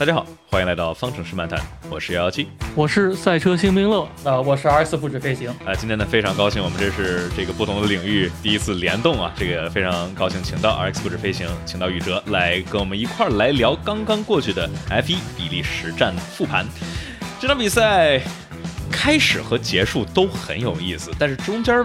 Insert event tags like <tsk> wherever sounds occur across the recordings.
大家好，欢迎来到方程式漫谈，我是幺幺七，我是赛车星冰乐，啊，我是 RX 不止飞行。啊，今天呢非常高兴，我们这是这个不同的领域第一次联动啊，这个非常高兴，请到 RX 不止飞行，请到宇哲来跟我们一块儿来聊刚刚过去的 F 一比利时站复盘。这场比赛开始和结束都很有意思，但是中间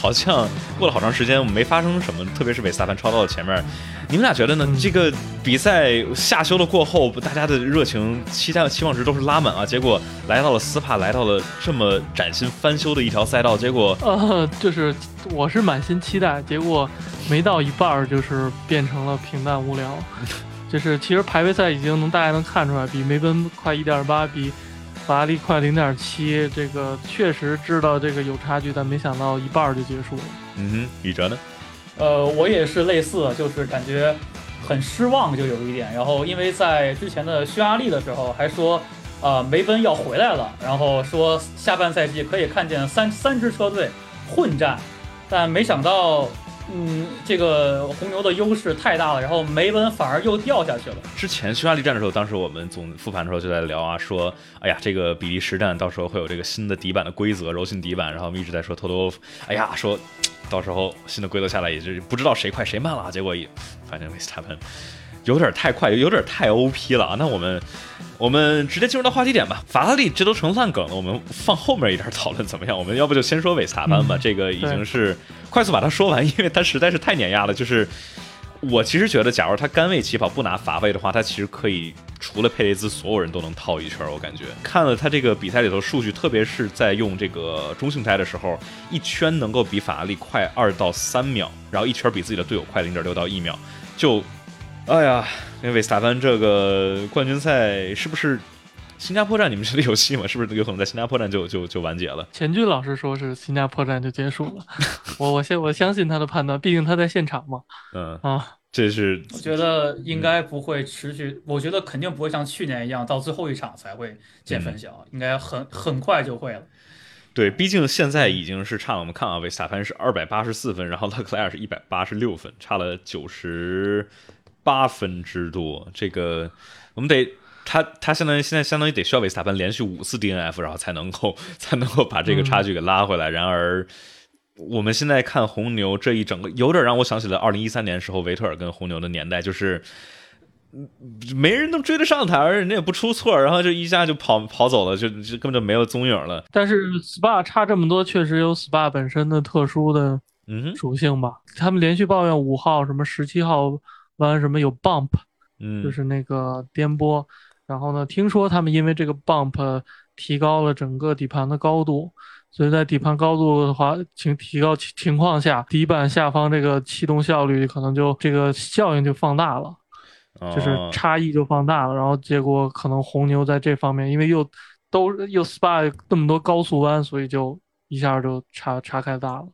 好像过了好长时间，没发生什么，特别是韦斯塔潘超到了前面。你们俩觉得呢？这个比赛下休了过后，大家的热情、期待、期望值都是拉满啊。结果来到了斯帕，来到了这么崭新翻修的一条赛道，结果呃，就是我是满心期待，结果没到一半儿，就是变成了平淡无聊。就是其实排位赛已经能大家能看出来，比梅奔快一点八，比法拉利快零点七，这个确实知道这个有差距，但没想到一半儿就结束了。嗯哼，宇哲呢？呃，我也是类似，就是感觉很失望，就有一点。然后因为在之前的匈牙利的时候还说，呃，梅奔要回来了，然后说下半赛季可以看见三三支车队混战，但没想到。嗯，这个红牛的优势太大了，然后梅奔反而又掉下去了。之前匈牙利站的时候，当时我们总复盘的时候就在聊啊，说，哎呀，这个比利时站到时候会有这个新的底板的规则，柔性底板，然后我们一直在说偷偷，哎呀，说到时候新的规则下来，也是不知道谁快谁慢了，结果也反正维斯塔潘。有点太快，有点太 O P 了啊！那我们，我们直接进入到话题点吧。法拉利这都成烂梗了，我们放后面一点讨论怎么样？我们要不就先说韦斯塔潘吧？这个已经是快速把它说完，因为它实在是太碾压了。就是我其实觉得，假如他甘位起跑不拿罚位的话，他其实可以除了佩雷兹，所有人都能套一圈。我感觉看了他这个比赛里头数据，特别是在用这个中性胎的时候，一圈能够比法拉利快二到三秒，然后一圈比自己的队友快零点六到一秒，就。哎呀，因为维斯塔潘这个冠军赛是不是新加坡站？你们觉得有戏吗？是不是有可能在新加坡站就就就完结了？钱俊老师说是新加坡站就结束了，<laughs> 我我相我相信他的判断，毕竟他在现场嘛。嗯啊，这是我觉得应该不会持续，我觉得肯定不会像去年一样到最后一场才会见分晓，应该很很快就会了。对，毕竟现在已经是差了。我们看啊，维斯塔潘是二百八十四分，然后勒克莱尔是一百八十六分，差了九十。八分之多，这个我们得他他相当于现在相当于得需要维斯塔潘连续五次 DNF，然后才能够 <laughs> 才能够把这个差距给拉回来。然而我们现在看红牛这一整个，有点让我想起了二零一三年时候维特尔跟红牛的年代，就是没人能追得上他，而人家也不出错，然后就一下就跑跑走了，就就根本就没有踪影了。但是 SPA 差这么多，确实有 SPA 本身的特殊的嗯属性吧？他们连续抱怨五号什么十七号。完什么有 bump，嗯，就是那个颠簸，然后呢，听说他们因为这个 bump 提高了整个底盘的高度，所以在底盘高度的话，情提高情况下，底板下方这个气动效率可能就这个效应就放大了，就是差异就放大了，然后结果可能红牛在这方面，因为又都又 SPA 那么多高速弯，所以就一下就差差开大了。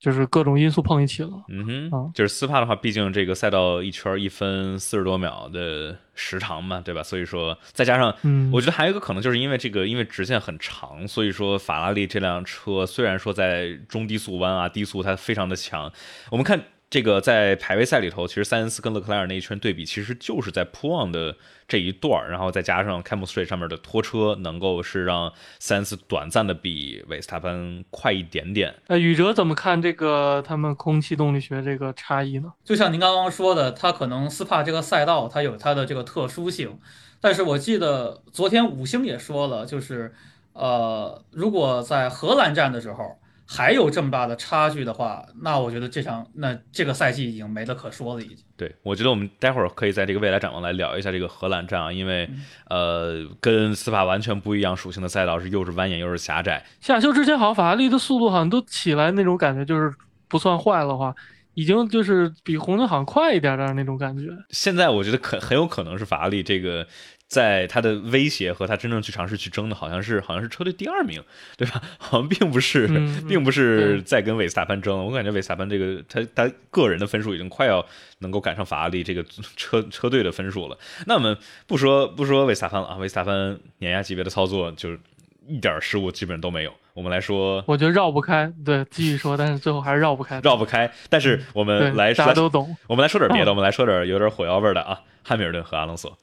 就是各种因素碰一起了，嗯哼，就是斯帕的话，毕竟这个赛道一圈一分四十多秒的时长嘛，对吧？所以说再加上，嗯，我觉得还有一个可能，就是因为这个，因为直线很长，所以说法拉利这辆车虽然说在中低速弯啊、低速它非常的强，我们看。这个在排位赛里头，其实塞恩斯跟勒克莱尔那一圈对比，其实就是在坡旺的这一段然后再加上开幕 street 上面的拖车，能够是让塞恩斯短暂的比维斯塔潘快一点点。呃，宇哲怎么看这个他们空气动力学这个差异呢？就像您刚刚说的，它可能斯帕这个赛道它有它的这个特殊性，但是我记得昨天五星也说了，就是呃，如果在荷兰站的时候。还有这么大的差距的话，那我觉得这场那这个赛季已经没得可说了，已经。对，我觉得我们待会儿可以在这个未来展望来聊一下这个荷兰站啊，因为呃，跟斯法完全不一样属性的赛道是又是蜿蜒又是狭窄。下休之前好像法拉利的速度好像都起来那种感觉，就是不算坏的话，已经就是比红牛好像快一点点那种感觉。现在我觉得可很有可能是法拉利这个。在他的威胁和他真正去尝试去争的，好像是好像是车队第二名，对吧？<laughs> 好像并不是，并不是在跟韦斯塔潘争。我感觉韦斯塔潘这个他他个人的分数已经快要能够赶上法拉利这个 <laughs> 车车队的分数了。那我们不说不说韦斯塔潘了啊，韦斯塔潘碾压级别的操作就是一点失误基本上都没有。我们来说，我觉得绕不开，对，继续说，但是最后还是绕不开，绕不开。但是我们来大家都懂，我们来说点别的，我们来说点有点火药味的啊，汉密尔顿和阿隆索。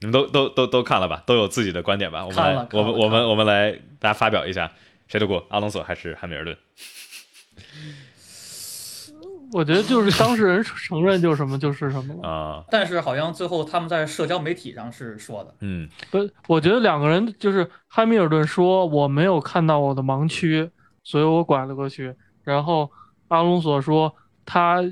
你们都都都都看了吧？都有自己的观点吧？我们来，我们我们我们来，大家发表一下，谁的锅？阿隆索还是汉密尔顿？<laughs> 我觉得就是当事人承认就是什么就是什么了。啊，但是好像最后他们在社交媒体上是说的，嗯不，我觉得两个人就是汉密尔顿说我没有看到我的盲区，所以我拐了过去。然后阿隆索说他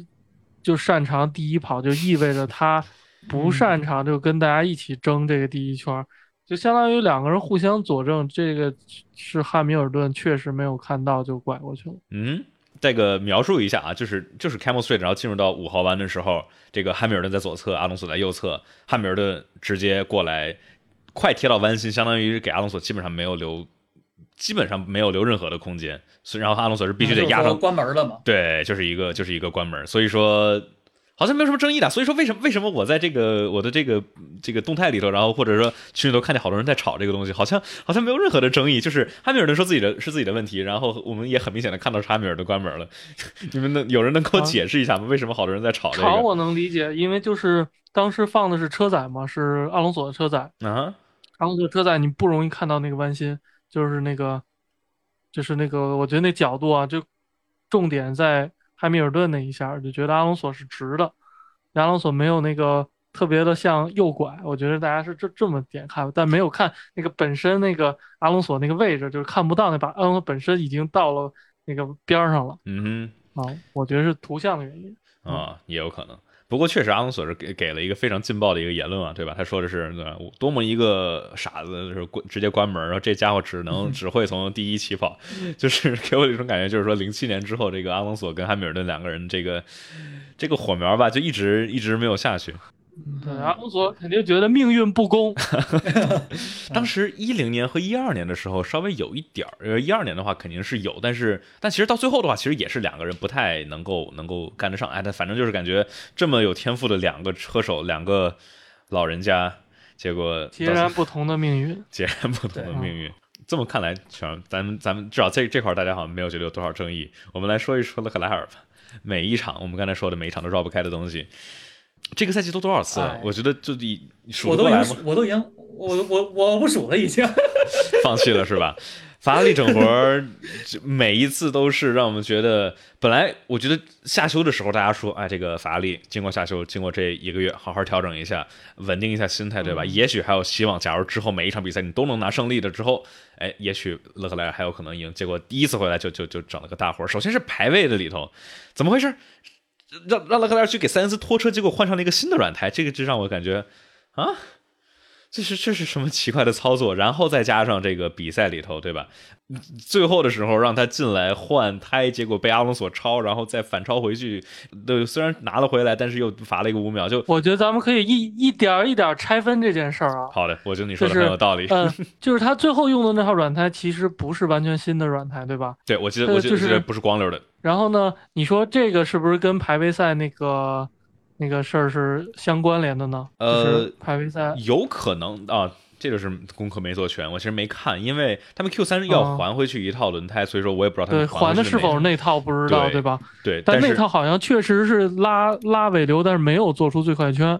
就擅长第一跑，就意味着他不擅长就跟大家一起争这个第一圈，就相当于两个人互相佐证，这个是汉密尔顿确实没有看到就拐过去了。嗯。这个描述一下啊，就是就是 Camel Street，然后进入到五号弯的时候，这个汉密尔顿在左侧，阿隆索在右侧，汉密尔顿直接过来，快贴到弯心，相当于给阿隆索基本上没有留，基本上没有留任何的空间，所以然后阿隆索是必须得压上关门了嘛。对，就是一个就是一个关门，所以说好像没有什么争议的。所以说为什么为什么我在这个我的这个这个动态里头，然后或者说群里头看见好多人在吵这个东西，好像好像没有任何的争议，就是汉密尔顿说自己的是自己的问题，然后我们也很明显的看到是汉密尔顿关门了。<laughs> 你们能有人能给我啊解释一下吗？为什么好多人在吵这个？吵我能理解，因为就是当时放的是车载嘛，是阿隆索的车载。啊，阿隆索车载你不容易看到那个弯心，就是那个，就是那个，我觉得那角度啊，就重点在汉密尔顿那一下，就觉得阿隆索是直的，阿隆索没有那个特别的像右拐，我觉得大家是这这么点看，但没有看那个本身那个阿隆索那个位置，就是看不到那把阿隆索本身已经到了那个边上了嗯啊，我觉得是图像的原因。哼，啊，也有可能。不过确实，阿隆索是给给了一个非常劲爆的一个言论啊，对吧？他说的是，多么一个傻子，就是关直接关门，然后这家伙只能 <laughs> 只会从第一起跑，就是 <laughs> 给我一种感觉，就是说零七年之后，这个阿隆索跟汉密尔顿两个人这个这个火苗吧，就一直一直没有下去。对，阿隆索肯定觉得命运不公，<laughs> 当时一零年和一二年的时候稍微有一点儿，呃，一二年的话肯定是有，但是但其实到最后的话，其实也是两个人不太能够能够干得上。哎，但反正就是感觉这么有天赋的两个车手，两个老人家，结果截然不同的命运。<laughs> 截然不同的命运。<laughs> 这么看来，全咱们咱们至少这这块儿大家好像没有觉得有多少争议。我们来说一说勒克莱尔吧。每一场我们刚才说的每一场都绕不开的东西，这个赛季都多少次了？哎我觉得就你数我得过来吗？我都已经，我我我不数了已经。<laughs> 放弃了是吧？法拉利整活儿，就每一次都是让我们觉得，本来我觉得下休的时候大家说，哎，这个法拉利经过下休，经过这一个月，好好调整一下，稳定一下心态，对吧？也许还有希望。假如之后每一场比赛你都能拿胜利的之后，哎，也许勒克莱尔还有可能赢。结果第一次回来就就就整了个大活儿。首先是排位的里头，怎么回事？让让勒克莱尔去给塞恩斯拖车，结果换上了一个新的软胎，这个就让我感觉啊。这是这是什么奇怪的操作？然后再加上这个比赛里头，对吧？最后的时候让他进来换胎，结果被阿隆索超，然后再反超回去。对，虽然拿了回来，但是又罚了一个五秒。就我觉得咱们可以一一点儿一点儿拆分这件事儿啊。好的，我觉得你说的很有道理。嗯，<laughs> 就是他最后用的那套软胎其实不是完全新的软胎，对吧？对，我记得呃我记得就是记得不是光溜的。然后呢，你说这个是不是跟排位赛那个那个事儿是相关联的呢？呃就是排位赛有可能啊，这就是功课没做全，我其实没看，因为他们 Q 三要哦还回去一套轮胎，所以说我也不知道他对们还的是否是那套不知道，对对吧？对，但那套好像确实是拉拉尾流，但是没有做出最快圈。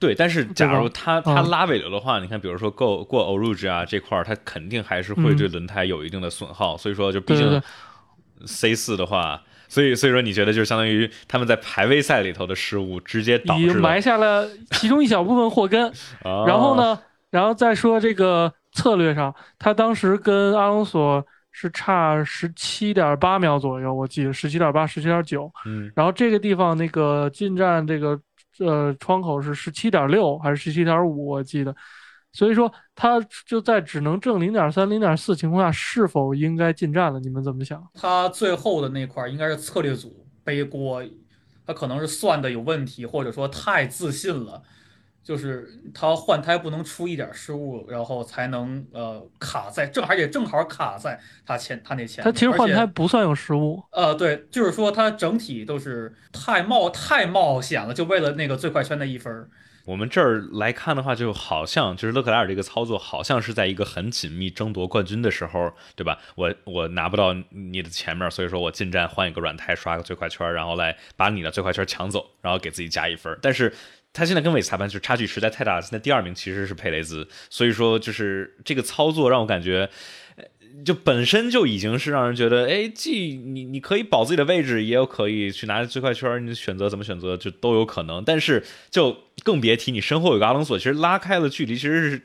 对，但是假如他他拉尾流的话，你看，比如说过过 o r u g 啊这块儿，它肯定还是会嗯对轮胎有一定的损耗，所以说就毕竟 C 四的话，所以所以说你觉得就是相当于他们在排位赛里头的失误，直接导已经埋下了其中一小部分祸根。啊 <laughs> 然后？呢，然后再说这个策略上，他当时跟阿隆索是差十七点八秒左右，我记得十七点八、十七点九。嗯，然后这个地方那个进站这个呃窗口是十七点六还是十七点五，我记得。所以说他就在只能挣零点三、零点四情况下，是否应该进站了？你们怎么想？他最后的那块儿应该是策略组背锅，他可能是算的有问题，或者说太自信了，就是他换胎不能出一点失误，然后才能呃卡在正，而且正好卡在他前他那前。他其实换胎不算有失误，呃，对，就是说他整体都是太冒太冒险了，就为了那个最快圈的一分儿。我们这儿来看的话，就好像就是勒克莱尔这个操作，好像是在一个很紧密争夺冠军的时候，对吧？我我拿不到你的前面，所以说我进站换一个软胎，刷个最快圈，然后来把你的最快圈抢走，然后给自己加一分。但是他现在跟韦斯塔潘就差距实在太大了。现在第二名其实是佩雷兹，所以说就是这个操作让我感觉，就本身就已经是让人觉得，哎，既你你可以保自己的位置，也有可以去拿最快圈，你选择怎么选择就都有可能。但是就更别提你身后有个阿隆索，其实拉开了距离，其实是。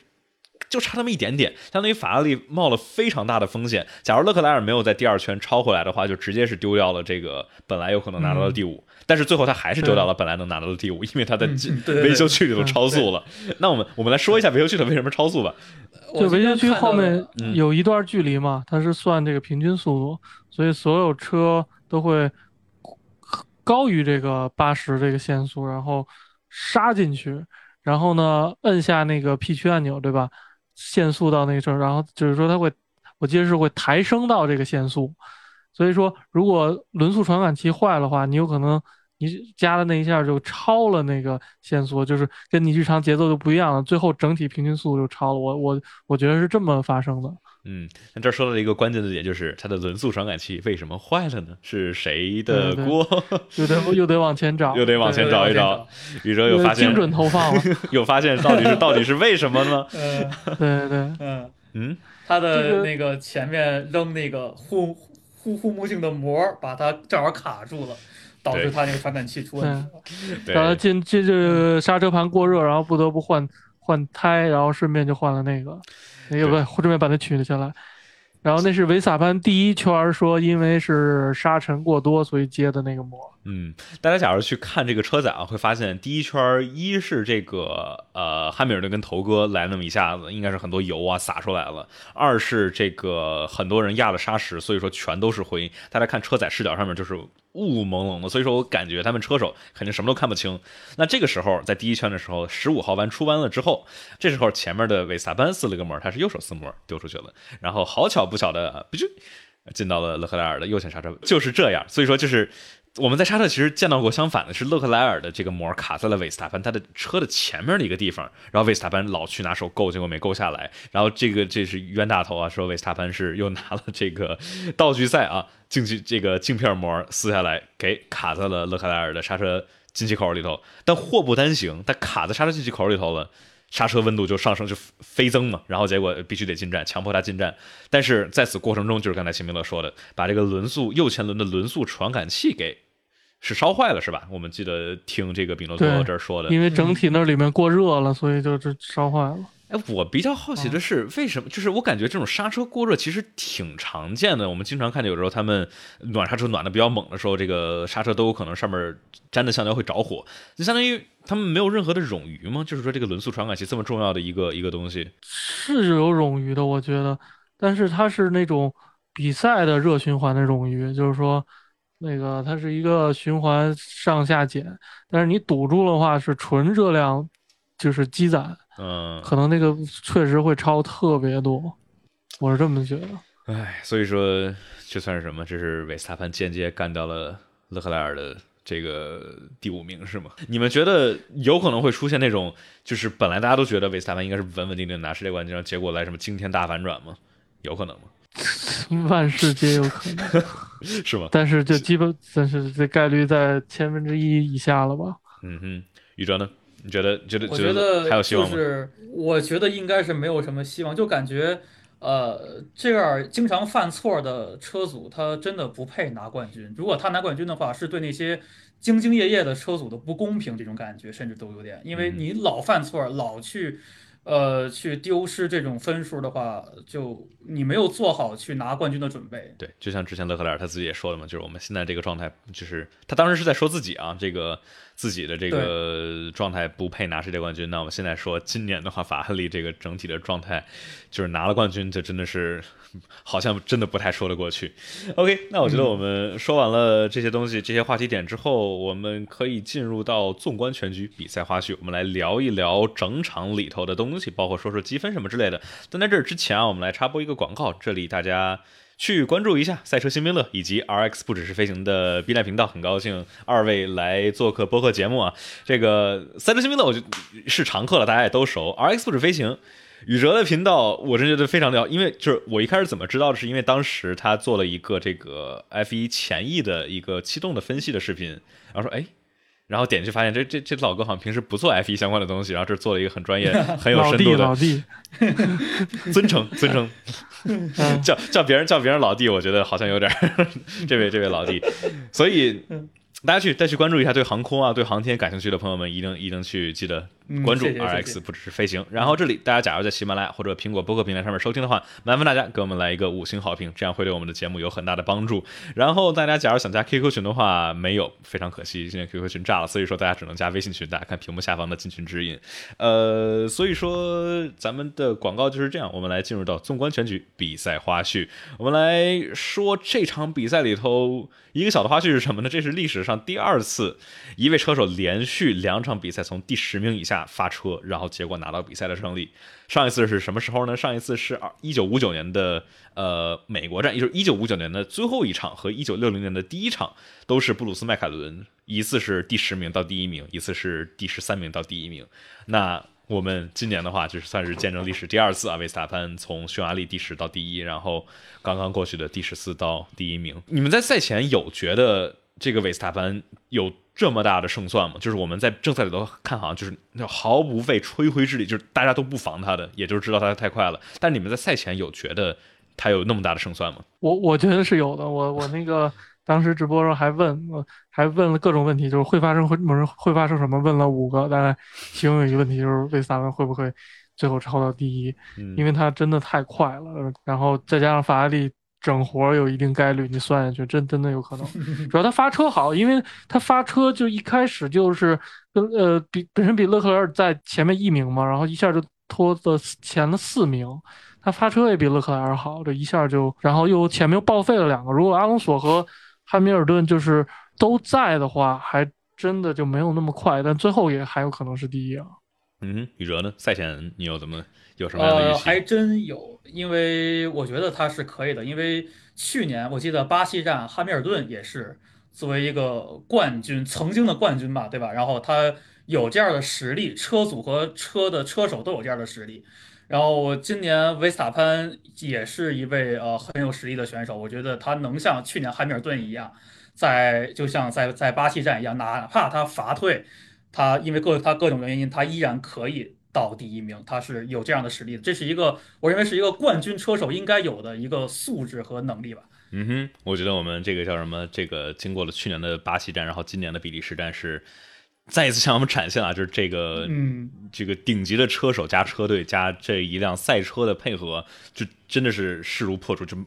就差那么一点点，相当于法拉利冒了非常大的风险。假如勒克莱尔没有在第二圈超回来的话，就直接是丢掉了这个本来有可能拿到的第五。但是最后他还是丢掉了本来能拿到的第五，因为他在维修区里头超速了。那我们我们来说一下维修区的为什么超速吧。就维修区后面有一段距离嘛，它是算这个平均速度，所以所有车都会高于这个八十这个限速，然后杀进去，然后呢摁下那个 P 区按钮，对吧？限速到那个时候，然后就是说它会，我记得是会抬升到这个限速，所以说如果轮速传感器坏的话，你有可能你加的那一下就超了那个限速，就是跟你日常节奏就不一样了，最后整体平均速度就超了。我我我觉得是这么发生的。嗯，那这说到了一个关键的点，就是它的轮速传感器为什么坏了呢？是谁的锅？又得又得往前找，又得往前找 <laughs> 一找。宇哲又发现精准投放了，又发现到底是到底是为什么呢？<laughs> 嗯，对对，嗯嗯，它的那个前面扔那个护护护目镜的膜，把它正好卡住了，导致他那个传感器出问题。然后进这这刹车盘过热，然后不得不换换胎，然后顺便就换了那个。那个不，顺便把它取了下来。然后那是维萨潘第一圈说，因为是沙尘过多，所以接的那个膜。嗯，大家假如去看这个车载啊，会发现第一圈一是这个呃汉密尔顿跟头哥来那么一下子，应该是很多油啊洒出来了；二是这个很多人压了沙石，所以说全都是灰。大家看车载视角上面就是。雾蒙蒙的，所以说我感觉他们车手肯定什么都看不清。那这个时候在第一圈的时候，十五号弯出弯了之后，这时候前面的韦萨班撕了个膜，他是右手撕膜丢出去了，然后好巧不巧的，不就进到了勒克莱尔的右前刹车，就是这样。所以说就是。我们在沙特其实见到过相反的，是勒克莱尔的这个膜卡在了韦斯塔潘他的车的前面的一个地方，然后韦斯塔潘老去拿手够，结果没够下来，然后这个这是冤大头啊，说韦斯塔潘是又拿了这个道具赛啊，进去这个镜片膜撕下来给卡在了勒克莱尔的刹车进气口里头，但祸不单行，他卡在刹车进气口里头了。刹车温度就上升，就飞增嘛，然后结果必须得进站，强迫他进站。但是在此过程中，就是刚才秦明乐说的，把这个轮速右前轮的轮速传感器给是烧坏了，是吧？我们记得听这个比诺托这儿说的，因为整体那里面过热了，所以就这烧坏了。哎，我比较好奇的是，为什么？就是我感觉这种刹车过热其实挺常见的。我们经常看见有时候他们暖刹车暖的比较猛的时候，这个刹车都有可能上面粘的橡胶会着火。就相当于他们没有任何的冗余吗？就是说这个轮速传感器这么重要的一个一个东西，是有冗余的，我觉得。但是它是那种比赛的热循环的冗余，就是说那个它是一个循环上下减，但是你堵住的话是纯热量，就是积攒。嗯，可能那个确实会超特别多，我是这么觉得。哎，所以说这算是什么？这是维斯塔潘间接干掉了勒克莱尔的这个第五名是吗？你们觉得有可能会出现那种，就是本来大家都觉得维斯塔潘应该是稳稳定定拿世界冠军，结果来什么惊天大反转吗？有可能吗？<laughs> 万事皆有可能，<laughs> 是吗？但是就基本，但是这概率在千分之一以下了吧？嗯哼，宇哲呢？你觉得？觉得？我觉得还有希望吗？就是我觉得应该是没有什么希望，就感觉，呃，这样经常犯错的车主，他真的不配拿冠军。如果他拿冠军的话，是对那些兢兢业业的车主的不公平，这种感觉甚至都有点，因为你老犯错，老去。呃，去丢失这种分数的话，就你没有做好去拿冠军的准备。对，就像之前勒克莱尔他自己也说了嘛，就是我们现在这个状态，就是他当时是在说自己啊，这个自己的这个状态不配拿世界冠军。那我们现在说今年的话，法拉利这个整体的状态，就是拿了冠军，就真的是。好像真的不太说得过去。OK，那我觉得我们说完了这些东西、这些话题点之后，我们可以进入到纵观全局比赛花絮，我们来聊一聊整场里头的东西，包括说说积分什么之类的。但在这之前啊，我们来插播一个广告，这里大家去关注一下赛车新兵乐以及 RX 不只是飞行的 B 站频道。很高兴二位来做客播客节目啊，这个赛车新兵乐我就是常客了，大家也都熟。RX 不止飞行。宇哲的频道，我真觉得非常屌，因为就是我一开始怎么知道的，是因为当时他做了一个这个 F 一前翼的一个气动的分析的视频，然后说，哎，然后点进去发现这这这老哥好像平时不做 F 一相关的东西，然后这做了一个很专业、<laughs> 很有老弟深度的老弟，<laughs> 尊称尊称，<laughs> 嗯。叫叫别人叫别人老弟，我觉得好像有点这位这位老弟，所以大家去再去关注一下对航空啊对航天感兴趣的朋友们，一定一定去记得嗯关注 RX 不只是飞行。然后这里大家假如在喜马拉雅或者苹果播客平台上面收听的话，麻烦大家给我们来一个五星好评，这样会对我们的节目有很大的帮助。然后大家假如想加 QQ 群的话，没有，非常可惜，现在 QQ 群炸了，所以说大家只能加微信群。大家看屏幕下方的进群指引。呃，所以说咱们的广告就是这样，我们来进入到纵观全局比赛花絮。我们来说这场比赛里头一个小的花絮是什么呢？这是历史上第二次一位车手连续两场比赛从第十名以下发车，然后结果拿到比赛的胜利。上一次是什么时候呢？上一次是二一九五九年的呃美国站，也就是一九五九年的最后一场和一九六零年的第一场，都是布鲁斯麦凯伦，一次是第十名到第一名，一次是第十三名到第一名。那我们今年的话，就是算是见证历史第二次啊，维斯塔潘从匈牙利第十到第一，然后刚刚过去的第十四到第一名。你们在赛前有觉得这个维斯塔潘有这么大的胜算吗？就是我们在正赛里头看，好像就是毫不费吹灰之力，就是大家都不防他的，也就是知道他太快了。但你们在赛前有觉得他有那么大的胜算吗？我我觉得是有的。我我那个当时直播时候还问，还问了各种问题，就是会发生会会会发生什么？问了五个，大概其中有一个问题就是维斯塔潘会不会最后超到第一？嗯因为他真的太快了，呃然后再加上法拉利整活儿有一定概率，你算下去真真的有可能。<laughs> 主要他发车好，因为他发车就一开始就是跟呃比本身比勒克莱尔在前面一名嘛，然后一下就拖到前了四名。他发车也比勒克莱尔好，这一下就，然后又前面又报废了两个。如果阿隆索和汉密尔顿就是都在的话，还真的就没有那么快，但最后也还有可能是第一啊。嗯哼，宇哲呢？赛前你有怎么有什么样的预呃，还真有，因为我觉得他是可以的，因为去年我记得巴西站汉密尔顿也是作为一个冠军，曾经的冠军吧，对吧？然后他有这样的实力，车组和车的车手都有这样的实力。然后今年维斯塔潘也是一位呃很有实力的选手，我觉得他能像去年汉密尔顿一样，在就像在在巴西站一样，哪怕他罚退，他因为各他各种原因，他依然可以到第一名，他是有这样的实力的。这是一个我认为是一个冠军车手应该有的一个素质和能力吧。嗯哼，我觉得我们这个叫什么？这个经过了去年的巴西站，然后今年的比利时站是再一次向我们展现了，就是这个嗯，这个顶级的车手加车队加这一辆赛车的配合，就真的是势如破竹。就，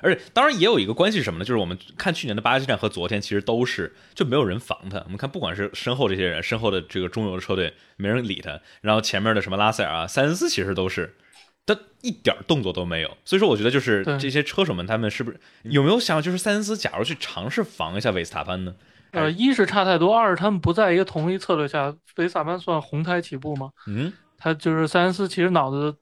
而且当然也有一个关系是什么呢？就是我们看去年的巴西站和昨天其实都是就没有人防他。我们看不管是身后这些人，身后的这个中游的车队没人理他，然后前面的什么拉塞尔啊、塞恩斯其实都是。他一点动作都没有，所以说我觉得就是这些车手们，他们是不是有没有想，就是塞恩斯假如去尝试防一下维斯塔潘呢？呃，一是差太多，二是他们不在一个同一策略下。维萨班算红胎起步吗？嗯，他就是塞恩斯，其实脑子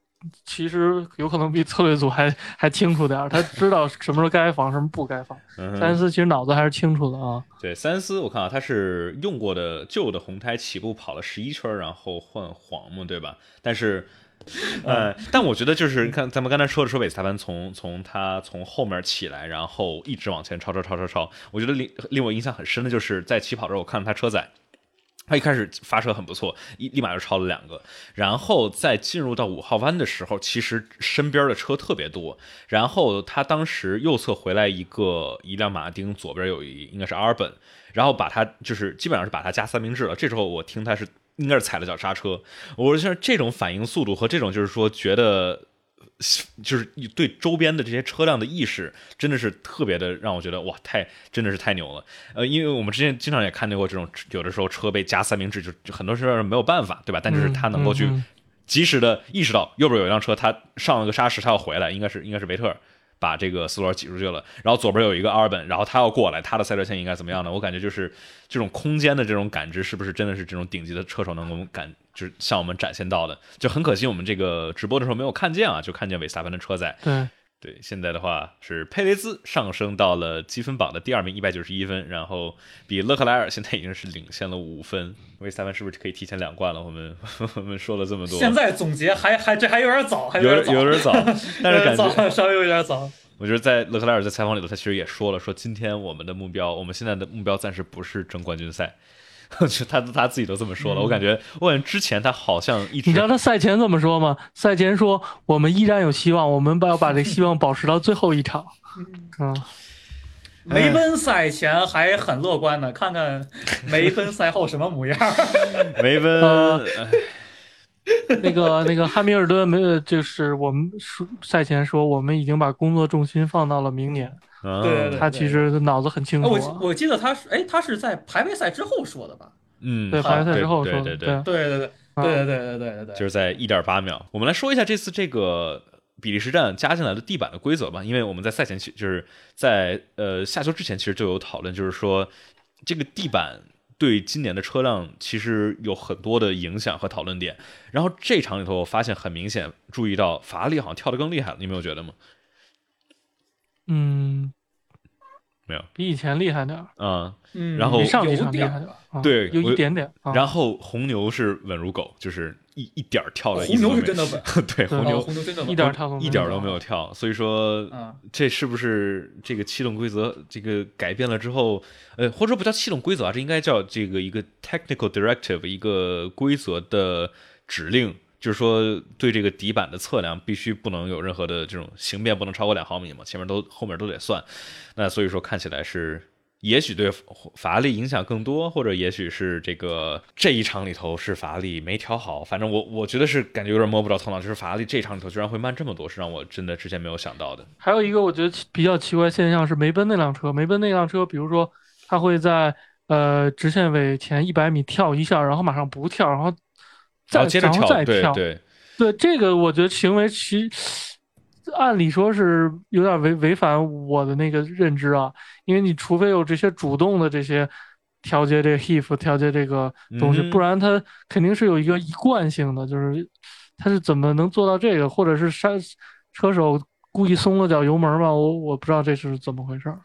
其实有可能比策略组还 <laughs> 还清楚点儿，他知道什么时候该防，什么不该防。塞恩斯其实脑子还是清楚的啊。对，塞恩斯我看啊，他是用过的旧的红胎起步跑了十一圈，然后换黄嘛，对吧？但是，<laughs> 呃，但我觉得就是看咱们刚才说的说韦斯塔潘从从他从后面起来，然后一直往前超超超超超，我觉得令令我印象很深的就是在起跑的时候，我看到他车载。他一开始发车很不错，一立马就超了两个，然后在进入到五号弯的时候，其实身边的车特别多，然后他当时右侧回来一个一辆马丁，左边有一应该是阿尔本，然后把他就是基本上是把他加三明治了。这时候我听他是应该是踩了脚刹车，我说像这种反应速度和这种就是说觉得。就是对周边的这些车辆的意识，真的是特别的让我觉得哇，太真的是太牛了。呃，因为我们之前经常也看见过这种，有的时候车被夹三明治，就就很多时候没有办法，对吧？但就是他能够去及时的意识到右边有一辆车，他上了个刹石，他要回来，应该是应该是维特尔把这个斯罗尔挤出去了，然后左边有一个阿尔本，然后他要过来，他的赛车线应该怎么样呢？我感觉就是这种空间的这种感知，是不是真的是这种顶级的车手能够感，就是向我们展现到的？就很可惜我们这个直播的时候没有看见啊，就看见韦斯塔潘的车在。对，对，现在的话是佩雷兹上升到了积分榜的第二名，一百九十一分，然后比勒克莱尔现在已经是领先了五分。维斯塔潘是不是可以提前两冠了？我们 <laughs> 我们说了这么多，现在总结还还这还有点早，还有点早，<laughs> 有点早，但是感觉早稍微有点早。我觉得在勒克莱尔在采访里头，他其实也说了，说今天我们的目标，我们现在的目标暂时不是争冠军赛，就他他自己都这么说了。我感觉，我感觉之前他好像一直你知道他赛前怎么说吗？赛前说我们依然有希望，我们把要把这希望保持到最后一场。<laughs> 嗯，梅奔赛前还很乐观呢，看看梅奔赛后什么模样。<laughs> 梅奔，那个那个汉密尔顿没有，就是我们说赛前说我们已经把工作重心放到了明年，啊对对对他其实脑子很清楚我。我记得他是哎，他是在排位赛之后说的吧？嗯，对，排位赛之后说的，对对对对对对对啊对对对对对对对，就是在一点八秒。我们来说一下这次这个比利时站加进来的地板的规则吧，因为我们在赛前其就是在呃下球之前其实就有讨论，就是说这个地板对今年的车辆其实有很多的影响和讨论点。然后这场里头，我发现很明显注意到法拉利好像跳得更厉害了，你没有觉得吗？嗯，没有，比以前厉害点儿，嗯嗯，然后比上几有点儿场厉害点儿，啊对有一点点。啊。然后红牛是稳如狗，就是一一点儿跳的意红牛是真的稳，<laughs> 对红牛哦红牛真的稳。一点跳都没有一点都没有跳，所以说啊，这是不是这个气动规则这个改变了之后，呃，或者说不叫气动规则啊，这应该叫这个一个 technical directive，一个规则的指令，就是说对这个底板的测量必须不能有任何的这种形变不能超过两毫米嘛，前面都后面都得算。那所以说看起来是。也许对法拉利影响更多，或者也许是这个这一场里头是法拉利没调好，反正我我觉得是感觉有点摸不着头脑，就是法拉利这一场里头居然会慢这么多，是让我真的之前没有想到的。还有一个我觉得比较奇怪现象是梅奔那辆车，梅奔那辆车，比如说它会在呃直线尾前一百米跳一下，然后马上不跳，然后再后接着然后再跳。对对，对这个，我觉得行为其按理说是有点违违反我的那个认知啊，因为你除非有这些主动的这些调节这个 heave 调节这个东西，嗯不然它肯定是有一个一贯性的，就是它是怎么能做到这个，或者是刹车手故意松了脚油门吧？我我不知道这是怎么回事儿。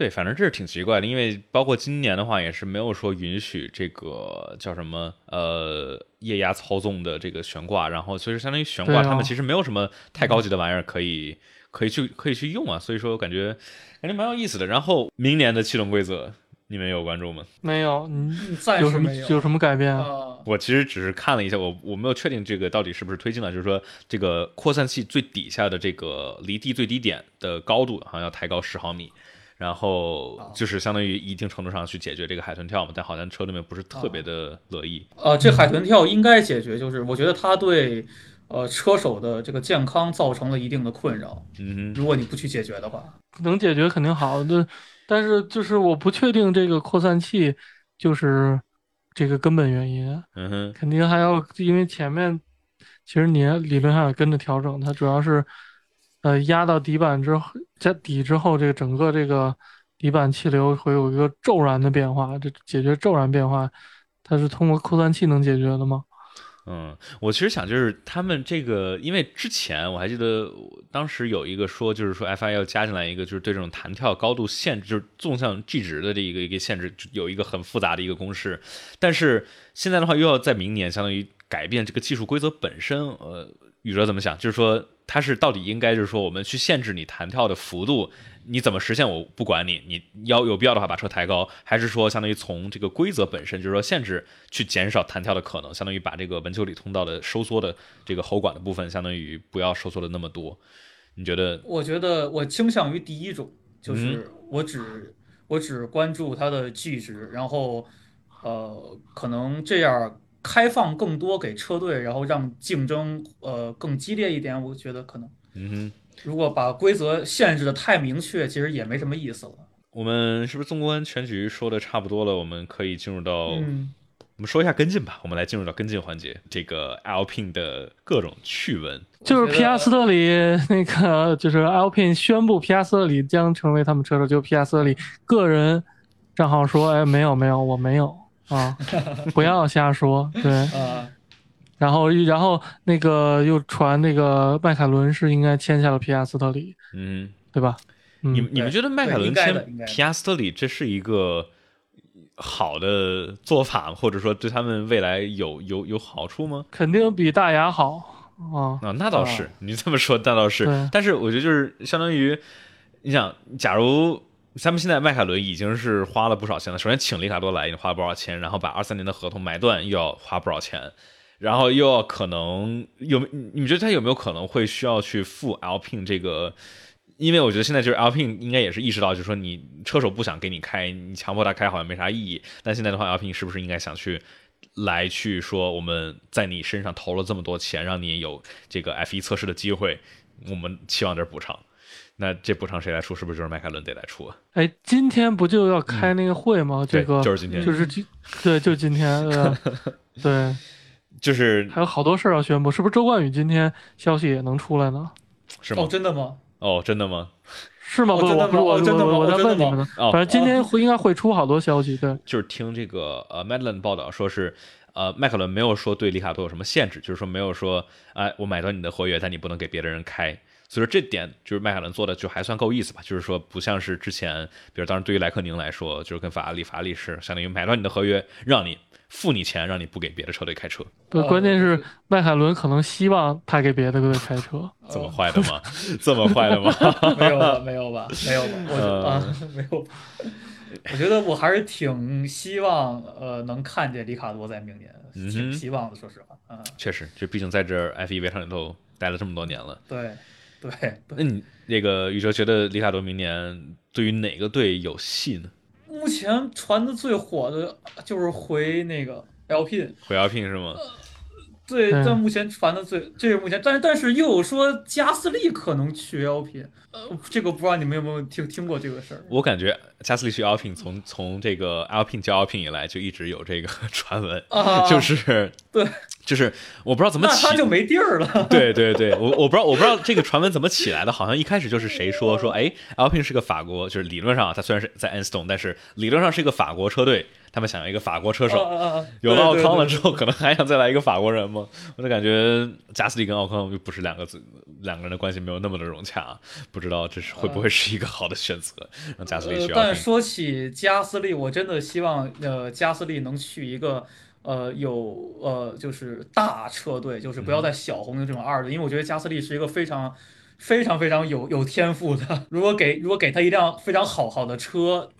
对，反正这是挺奇怪的，因为包括今年的话，也是没有说允许这个叫什么呃液压操纵的这个悬挂，然后所以说相当于悬挂，他们其实没有什么太高级的玩意儿可以可以去可以去用啊，所以说感觉感觉蛮有意思的。然后明年的气动规则，你们有关注吗？没有，你嗯暂有什么时没有有什么改变啊？啊。<laughs> 我其实只是看了一下，我我没有确定这个到底是不是推进了，就是说这个扩散器最底下的这个离地最低点的高度好像要抬高十毫米，然后就是相当于一定程度上去解决这个海豚跳嘛，但好像车里面不是特别的乐意。呃，这海豚跳应该解决，就是我觉得它对呃车手的这个健康造成了一定的困扰。嗯哼，如果你不去解决的话，能解决肯定好那，但是就是我不确定这个扩散器就是这个根本原因，嗯哼，肯定还要因为前面其实你理论上也跟着调整，它主要是呃压到底板之后加底之后，这个整个这个底板气流会有一个骤然的变化，这解决骤然变化，它是通过扩散器能解决的吗？嗯，我其实想就是他们这个，因为之前我还记得当时有一个说，就是说 FI 要加进来一个，就是对这种弹跳高度限制，就是纵向 G 值的这一个一个限制，有一个很复杂的一个公式。但是现在的话，又要在明年相当于改变这个技术规则本身。呃，宇哲怎么想？就是说他是到底应该就是说我们去限制你弹跳的幅度，你怎么实现我不管你，你要有必要的话把车抬高，还是说相当于从这个规则本身就是说限制去减少弹跳的可能，相当于把这个文丘里通道的收缩的这个喉管的部分，相当于不要收缩的那么多。你觉得？我觉得我倾向于第一种，嗯就是我只、我只关注它的 G 值，然后呃可能这样开放更多给车队，然后让竞争呃更激烈一点。我觉得可能嗯哼，如果把规则限制的太明确，其实也没什么意思了。我们是不是纵观全局说的差不多了？我们可以进入到嗯，我们说一下跟进吧，我们来进入到跟进环节，这个 Alpine 的各种趣闻。就是皮亚斯特里那个，就是 Alpine 宣布皮亚斯特里将成为他们车手，就皮亚斯特里个人账号说，哎，没有没有，我没有啊，<laughs> 不要瞎说，对。啊，然后然后那个又传那个迈凯伦是应该签下了皮亚斯特里，嗯，对吧？嗯，你你们觉得迈凯伦签皮亚斯特里这是一个好的做法，或者说对他们未来有有有好处吗？肯定比大牙好啊。啊，那倒是，你这么说那倒是。但是我觉得就是相当于，你想，假如咱们现在迈凯伦已经是花了不少钱了。首先请里卡多来，已经花了不少钱，然后把二三年的合同买断又要花不少钱，然后又要可能有你们觉得他有没有可能会需要去付 Alpine 这个？因为我觉得现在就是 Alpine 应该也是意识到，就是说你车手不想给你开，你强迫他开好像没啥意义。但现在的话，Alpine 是不是应该想去来去说我们在你身上投了这么多钱，让你有这个 F1 测试的机会，我们期望点补偿。那这补偿谁来出？是不是就是迈凯伦得来出啊？哎，今天不就要开那个会吗？这个就是今天，就是今对，就今天，<laughs> 对，就是还有好多事儿要宣布，是不是周冠宇今天消息也能出来呢？是吗？哦，真的吗？哦，真的吗？是吗？不是，我不是我我我在问你们呢。反正今天会应该会出好多消息，对。就是听这个呃 Madeline 报道说是呃迈凯伦没有说对里卡多有什么限制，就是说没有说哎我买断你的合约，但你不能给别的人开。所以说这点就是迈凯伦做的就还算够意思吧，就是说不像是之前，比如当时对于莱克宁来说，就是跟法拉利，法拉利是相当于买断你的合约，让你付你钱，让你不给别的车队开车。对，关键是迈凯伦可能希望他给别的队开车。<laughs> 这么坏的吗？这么坏的吗？<laughs> 没有吧，没有吧，没有吧，我啊没有。我觉得我还是挺希望呃能看见里卡多在明年，挺希望的，说实话。嗯，确实，就毕竟在这 F1 围场里头待了这么多年了。对。<laughs> 对，那你那个宇哲觉得里卡多明年对于哪个队有戏呢？目前传的最火的就是回那个 L P，回 L P 是吗？对，在目前传的最，这是目前，但是但是又有说加斯利可能去 L P，呃，这个不知道你们有没有听听过这个事儿？我感觉加斯利去 L P 从从这个 L P 叫 L P 以来就一直有这个 <laughs> 传闻，就是对。就是我不知道怎么起，他就没地儿了。<laughs> 对对对，我我不知道我不知道这个传闻怎么起来的，好像一开始就是谁说说，哎，Alpine 是个法国，就是理论上他虽然是在 n 但是理论上是一个法国车队，他们想要一个法国车手，有了奥康了之后，可能还想再来一个法国人吗？我就感觉加斯利跟奥康又不是两个两个人的关系没有那么的融洽，不知道这是会不会是一个好的选择，让加斯利去。但说起加斯利，我真的希望呃加斯利能去一个。呃，有呃，就是大车队，就是不要在小红牛这种二的，因为我觉得加斯利是一个非常、非常、非常有有天赋的。如果给如果给他一辆非常好好的车，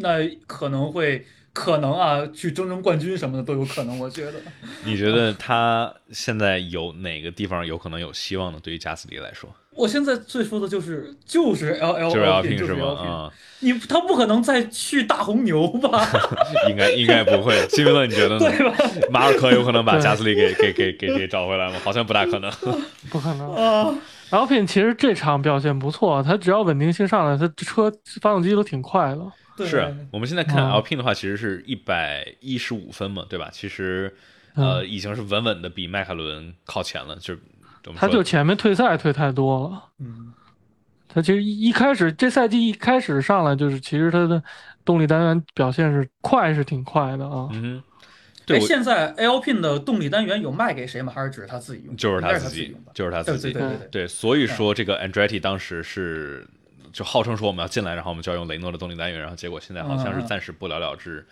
那可能会可能啊，去争争冠军什么的都有可能。我觉得，<laughs> 你觉得他现在有哪个地方有可能有希望呢？对于加斯利来说？我现在最说的就是就是 L L 就是 L P 是吗？啊，你他不可能再去大红牛吧？<laughs> 应该应该不会。金明乐，你觉得呢？对吧？马尔科有可能把加斯利给给给给给找回来吗？好像不大可能。不可能 <laughs> 啊！L P 其实这场表现不错，他只要稳定性上来，他车发动机都挺快的。是我们现在看 LPN 的话，其实是一百一十五分嘛，对吧？其实呃已经是稳稳的比迈凯伦靠前了，就是。他就前面退赛退太多了，嗯，他其实一一开始这赛季一开始上来就是，其实他的动力单元表现是快是挺快的啊，嗯，对，现在 LPN 的动力单元有卖给谁吗？还是只是他自己用？就是他自己用的，就是他自己，对对对对，所以说这个 Andretti 当时是就号称说我们要进来，然后我们就要用雷诺的动力单元，然后结果现在好像是暂时不了了之。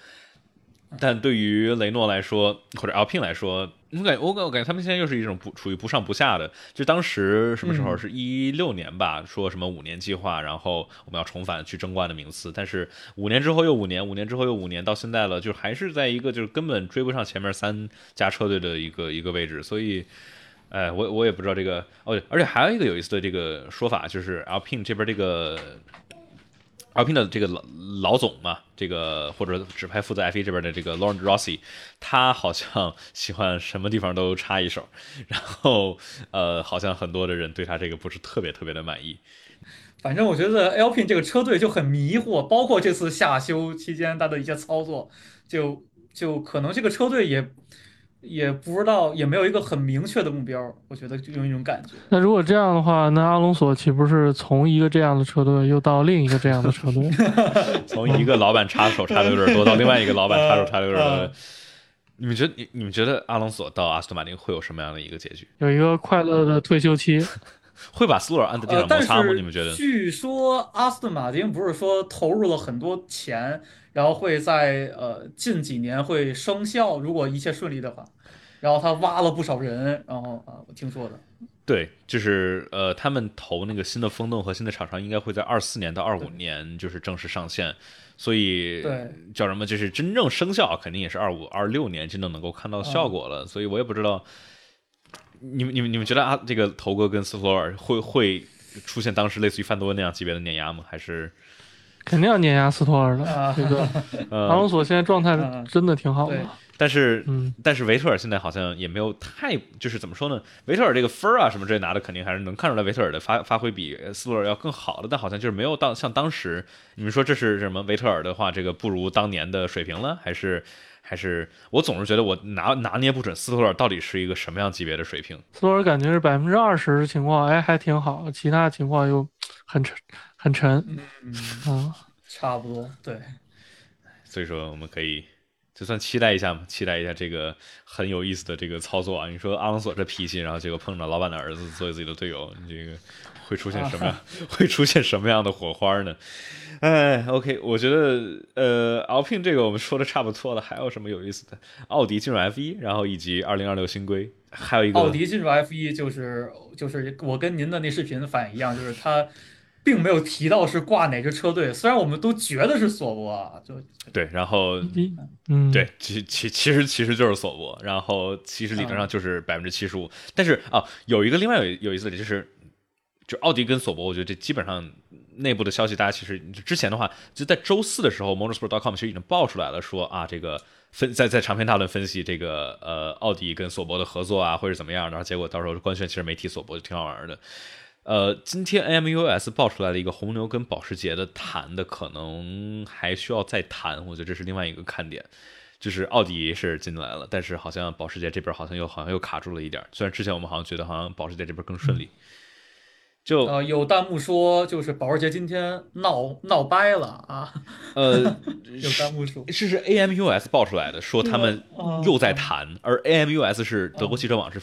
但对于雷诺来说，或者 Alpine 来说，我感我感我感觉他们现在又是一种不处于不上不下的。就当时什么时候是一六年吧，说什么五年计划，然后我们要重返去争冠的名次。但是五年之后又五年，五年之后又五年，到现在了，就还是在一个就是根本追不上前面三家车队的一个一个位置。所以，哎，我我也不知道这个哦，而且还有一个有意思的这个说法，就是 Alpine 这边这个。阿平的这个老老总嘛，这个或者指派负责 F1 这边的这个 Lawrence Rossi，他好像 <laughs> 喜欢什么地方都插一手，然后呃，好像很多的人对他这个不是特别特别的满意。反正我觉得 Alpin 这个车队就很迷惑，包括这次夏休期间他的一些操作，就就可能这个车队也。也不知道，也没有一个很明确的目标，我觉得就有一种感觉。<laughs> 那如果这样的话，那阿隆索岂不是从一个这样的车队又到另一个这样的车队？<laughs> 从一个老板插手插的有点多，到另外一个老板插手插的有点多。你们觉得，你你们觉得阿隆索到阿斯顿马丁会有什么样的一个结局？有一个快乐的退休期，<laughs> 会把斯洛尔安在地上摩擦吗？你们觉得？据说阿斯顿马丁不是说投入了很多钱。然后会在呃近几年会生效，如果一切顺利的话。然后他挖了不少人，然后啊，我听说的。对，就是呃，他们投那个新的风洞和新的厂商应该会在二四年到二五年就是正式上线，所以对叫什么，就是真正生效肯定也是二五二六年真正能够看到效果了，所以我也不知道，你们你们你们觉得啊，这个头哥跟斯托尔会会出现当时类似于范多温那样级别的碾压吗？还是肯定要碾压斯托尔的。啊这个呃 <laughs> 阿隆索现在状态嗯真的挺好的。但是嗯，但是维特尔现在好像也没有太，就是怎么说呢？维特尔这个分儿啊什么之类拿的，肯定还是能看出来维特尔的发发挥比呃斯托尔要更好的，但好像就是没有到像当时你们说这是什么？维特尔的话，这个不如当年的水平了，还是还是我总是觉得我拿拿捏不准斯托尔到底是一个什么样级别的水平。斯托尔感觉是百分之二十情况，哎，还挺好，其他情况又很沉很沉嗯嗯，啊。差不多，对，所以说我们可以就算期待一下嘛，期待一下这个很有意思的这个操作啊！你说阿隆索这脾气，然后结果碰着老板的儿子作为自己的队友，你这个会出现什么样？<laughs> 会出现什么样的火花呢？哎，OK，我觉得呃，Alpine 这个我们说的差不多了，还有什么有意思的？奥迪进入 F 1然后以及二零二六新规，还有一个奥迪进入 F 1就是就是我跟您的那视频反应一样，就是他并没有提到是挂哪支车队，虽然我们都觉得是索博啊，就对，然后嗯，对，其其其实其实就是索博，然后其实理论上就是百分之七十五，但是啊，有一个另外有有意思的就是，就奥迪跟索博，我觉得这基本上内部的消息，大家其实之前的话，就在周四的时候，motorsport.com 其实已经爆出来了，说啊，这个分在在长篇大论分析这个呃奥迪跟索博的合作啊，或者怎么样的，然后结果到时候官宣其实没提索博，就挺好玩的。呃，今天 AMUS 爆出来了一个红牛跟保时捷的谈的，可能还需要再谈，我觉得这是另外一个看点。就是奥迪是进来了，但是好像保时捷这边好像又好像又卡住了一点。虽然之前我们好像觉得好像保时捷这边更顺利，就呃有弹幕说就是保时捷今天闹闹掰了啊，呃 <laughs> 有弹幕说。这是 AMUS 爆出来的，说他们嗯又在谈，而 AMUS 是德国汽车网是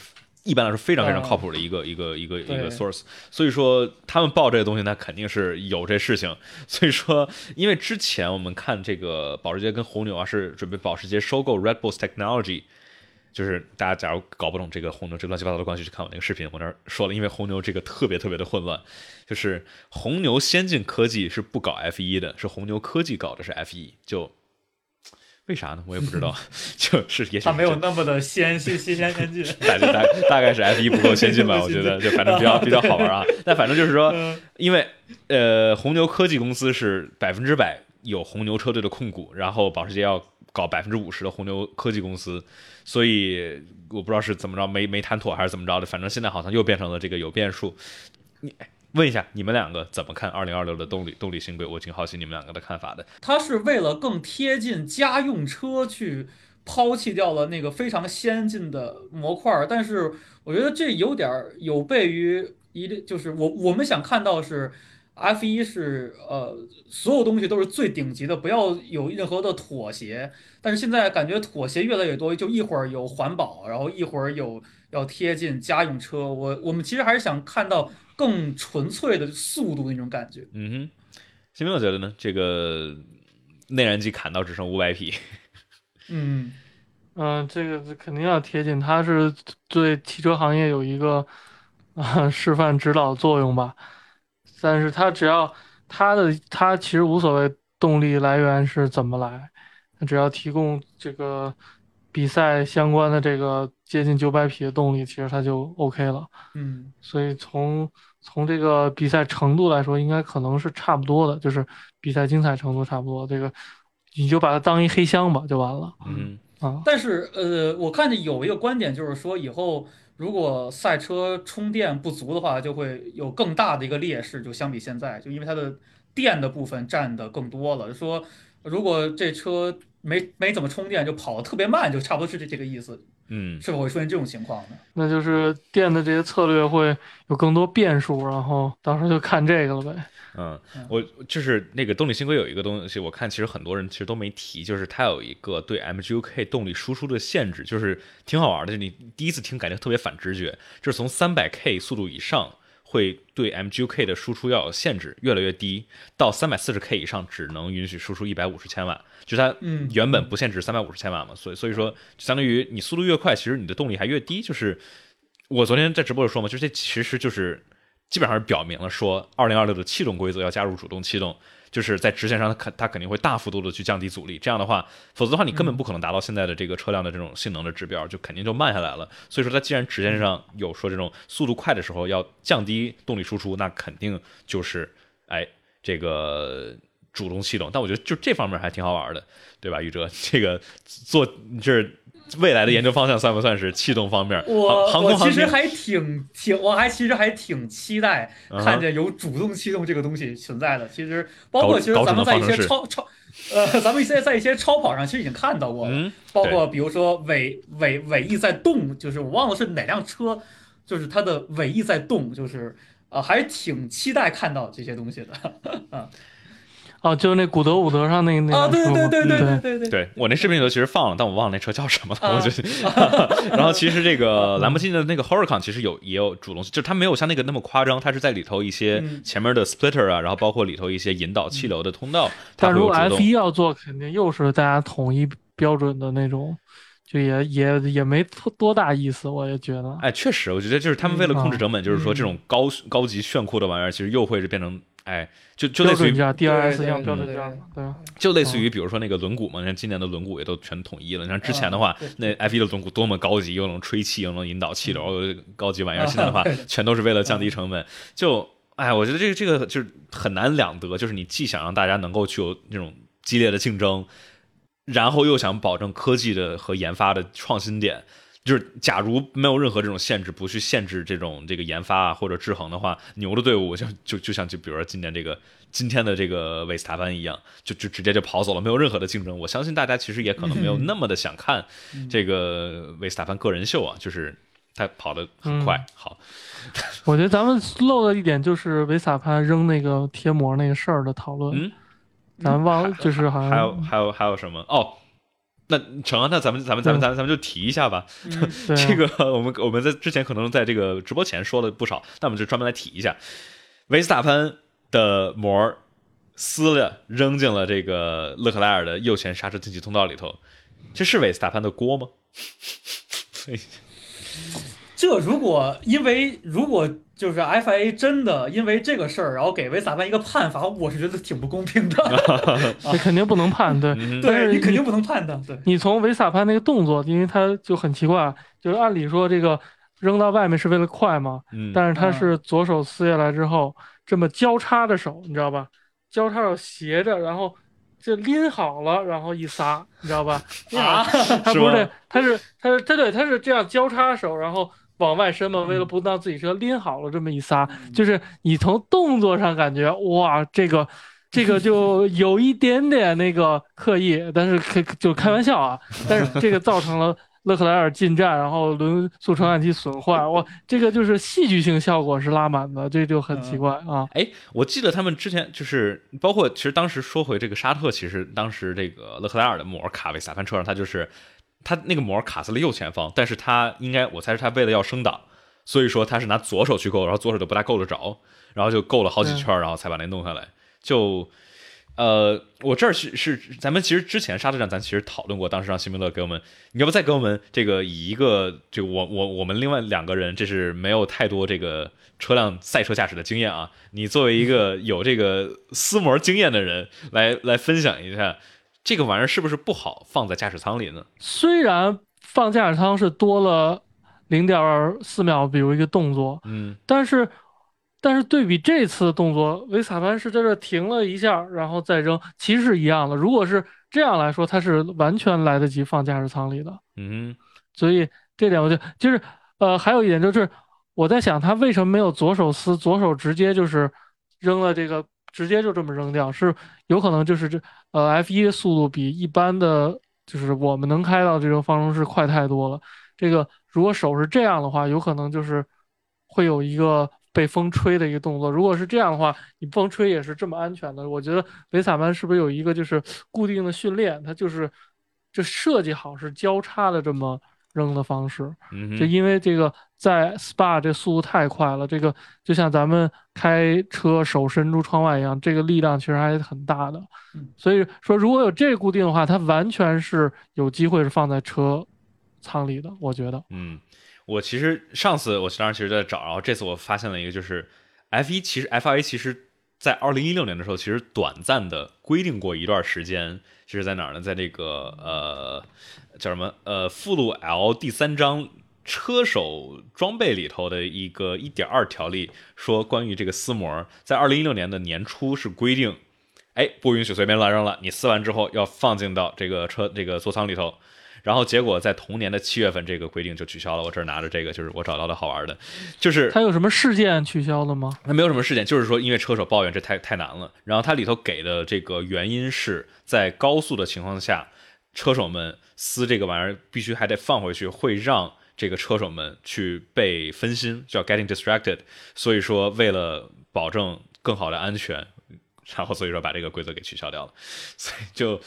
一般来说非常非常靠谱的一个一个一个一个 source，所以说他们报这个东西，那肯定是有这事情。<laughs> 所以说，因为之前我们看这个保时捷跟红牛啊，是准备保时捷收购 Red Bull's Technology。就是大家假如搞不懂这个红牛这乱七八糟的关系，去看我那个视频，我那儿说了，因为红牛这个特别特别的混乱，就是红牛先进科技是不搞 F 1的，是红牛科技搞的是 F 1就为啥呢？我也不知道，<laughs> 就是也许他没有那么的先先先先先进，<laughs> 大大大概是 F 一不够先进吧，<laughs> 我觉得就反正比较比较好玩啊。但反正就是说，嗯因为呃，红牛科技公司是百分之百有红牛车队的控股，然后保时捷要搞百分之五十的红牛科技公司，所以我不知道是怎么着，没没谈妥还是怎么着的，反正现在好像又变成了这个有变数。你哎问一下你们两个怎么看二零二六的动力动力新规？我挺好奇你们两个的看法的。他是为了更贴近家用车去抛弃掉了那个非常先进的模块，但是我觉得这有点有悖于一，就是我我们想看到是 F 一是呃所有东西都是最顶级的，不要有任何的妥协。但是现在感觉妥协越来越多，就一会儿有环保，然后一会儿有要贴近家用车。我我们其实还是想看到更纯粹的速度那种感觉。嗯哼，新明我觉得呢，这个内燃机砍到只剩五百匹，<laughs> 嗯，嗯、这个肯定要贴近，它是对汽车行业有一个啊、示范指导作用吧。但是它只要它的它其实无所谓动力来源是怎么来，它只要提供这个比赛相关的这个接近九百匹的动力，其实它就 OK 了。嗯，所以从从这个比赛程度来说，应该可能是差不多的，就是比赛精彩程度差不多。这个你就把它当一黑箱吧，就完了嗯啊。但是呃，我看见有一个观点，就是说以后如果赛车充电不足的话，就会有更大的一个劣势，就相比现在，就因为它的电的部分占的更多了。说如果这车没没怎么充电，就跑得特别慢，就差不多是这这个意思，嗯，是否会出现这种情况呢？那就是电的这些策略会有更多变数，然后到时候就看这个了呗。嗯嗯，我就是那个动力新规有一个东西，我看其实很多人其实都没提，就是它有一个对 MGUK 动力输出的限制，就是挺好玩的。就你第一次听感觉特别反直觉，就是从三百 K 速度以上会对 MGUK 的输出要有限制，越来越低，到三百四十 K 以上只能允许输出一百五十千瓦，就它嗯。原本不限制三百五十千瓦嘛，所以所以说相当于你速度越快，其实你的动力还越低，就是我昨天在直播里说嘛，就这其实就是基本上是表明了说，二零二六的气动规则要加入主动气动，就是在直线上它肯它肯定会大幅度的去降低阻力，这样的话，否则的话你根本不可能达到现在的这个车辆的这种性能的指标，就肯定就慢下来了。所以说，它既然直线上有说这种速度快的时候要降低动力输出，那肯定就是哎这个。主动系统，但我觉得就这方面还挺好玩的，对吧？宇哲，这个做就是未来的研究方向算不算是气动方面？我我其实还挺挺，我还其实还挺期待看见有主动气动这个东西存在的。其实包括其实咱们在一些超超，呃，咱们现在在一些超跑上其实已经看到过包括比如说尾尾尾翼在动，就是我忘了是哪辆车，就是它的尾翼在动，就是呃，还挺期待看到这些东西的。<laughs> 哦，就那古德伍德上那个那啊，对对对对对对对对，我那视频里头其实放了，但我忘了那车叫什么了。啊我就，<laughs> <laughs> 然后其实这个兰博基尼的那个 Huracan 其实有也有主动，就是它没有像那个那么夸张，它是在里头一些嗯前面的 splitter 啊，然后包括里头一些引导气流的通道，它但如果会有主 F 动。一要做，肯定又是大家统一标准的那种，就也也也没多多大意思，我也觉得。哎，确实，我觉得就是他们为了控制成本，就是说嗯这种高高级炫酷的玩意儿，其实又会是变成哎，就就类似于，DRS 对一样标准价嘛，对吧？就类似于比如说那个轮毂嘛，你看今年的轮毂也都全统一了。你看之前的话那 F 一的轮毂多么高级，又能吹气，又能引导气流，高级玩意儿。啊现在的话，全都是为了降低成本。就哎，我觉得这个这个就是很难两得，就是你既想让大家能够去有那种激烈的竞争，然后又想保证科技的和研发的创新点。就是假如没有任何这种限制，不去限制这种这个研发啊或者制衡的话，牛的队伍就就就像就比如说今年这个今天的这个维斯塔潘一样，就就直接就跑走了，没有任何的竞争。我相信大家其实也可能没有那么的想看这个维斯塔潘个人秀啊，就是他跑得很快。好，<laughs> 我觉得咱们漏了一点，就是维萨潘扔那个贴膜那个事儿的讨论，嗯，咱忘了，就是好像还有还有还有什么？哦，那成啊，那咱们咱们咱们咱们咱们就提一下吧。<laughs> 嗯啊这个我们我们在之前可能在这个直播前说了不少，那我们就专门来提一下，维斯塔潘的膜撕了扔进了这个勒克莱尔的右前刹车进气通道里头，这是维斯塔潘的锅吗？<laughs> 这如果因为如果就是 FIA 真的因为这个事儿，然后给维斯塔潘一个判罚，我是觉得挺不公平的。<laughs> <laughs> 这肯定不能判，对。嗯但是对你肯定不能判的。对，你从维萨潘那个动作，因为他就很奇怪，就是按理说这个扔到外面是为了快嘛，嗯，但是他是左手撕下来之后，这么交叉着手，你知道吧？交叉手斜着，然后就拎好了，然后一撒，你知道吧？啊，<laughs> 他不是这，他是他是他对他是这样交叉手，然后往外伸嘛，为了不让自己车拎好了这么一撒，就是你从动作上感觉哇，这个这个就 <laughs> 有一点点那个刻意，但是开就开玩笑啊，但是这个造成了。勒克莱尔进站，然后轮速传感器损坏，哇，<laughs> 这个就是戏剧性效果是拉满的，这就很奇怪啊。哎，我记得他们之前就是包括，其实当时说回这个沙特，其实当时这个勒克莱尔的膜卡维斯塔潘车上，他就是他那个膜卡在了右前方，但是他应该我猜是他为了要升档，所以说他是拿左手去够，然后左手都不大够得着，然后就够了好几圈儿，然后才把那弄下来。就呃，我这儿是是咱们其实之前沙特站咱其实讨论过，当时让辛明乐给我们，你要不再给我们这个以一个就我我我们另外两个人，这是没有太多这个车辆赛车驾驶的经验啊，你作为一个有这个撕膜经验的人，来来分享一下这个玩意儿是不是不好放在驾驶舱里呢？虽然放驾驶舱是多了零点四秒，比如一个动作，嗯但是但是对比这次的动作，维斯塔潘是在这停了一下，然后再扔，其实是一样的。如果是这样来说，他是完全来得及放驾驶舱里的。嗯所以这点我就就是呃，还有一点就是我在想，他为什么没有左手撕，左手直接就是扔了这个，直接就这么扔掉？是有可能就是这呃 F 一的速度比一般的，就是我们能开到这种方程式快太多了。这个如果手是这样的话，有可能就是会有一个被风吹的一个动作。如果是这样的话，你风吹也是这么安全的。我觉得维萨曼是不是有一个就是固定的训练，它就是就设计好是交叉的这么扔的方式。嗯就因为这个在 SPA 这速度太快了，这个就像咱们开车手伸出窗外一样，这个力量其实还很大的嗯。所以说，如果有这个固定的话，它完全是有机会是放在车舱里的，我觉得。嗯，我其实上次我当时其实在找，然后这次我发现了一个，就是 F 一其实 FIA 其实在二零一六年的时候，其实短暂的规定过一段时间，其实在哪儿呢？在这个呃叫什么呃附录 L 第三章车手装备里头的一个一点二条例，说关于这个撕膜，在二零一六年的年初是规定，哎，不允许随便乱扔了，你撕完之后要放进到这个车这个座舱里头。然后结果在同年的七月份，这个规定就取消了。我这儿拿着这个，就是我找到的好玩的，就是它有什么事件取消了吗？他没有什么事件，就是说因为车手抱怨这太太难了。然后它里头给的这个原因是在高速的情况下，车手们撕这个玩意儿必须还得放回去，会让这个车手们去被分心，叫 getting distracted。所以说为了保证更好的安全，然后所以说把这个规则给取消掉了，所以就。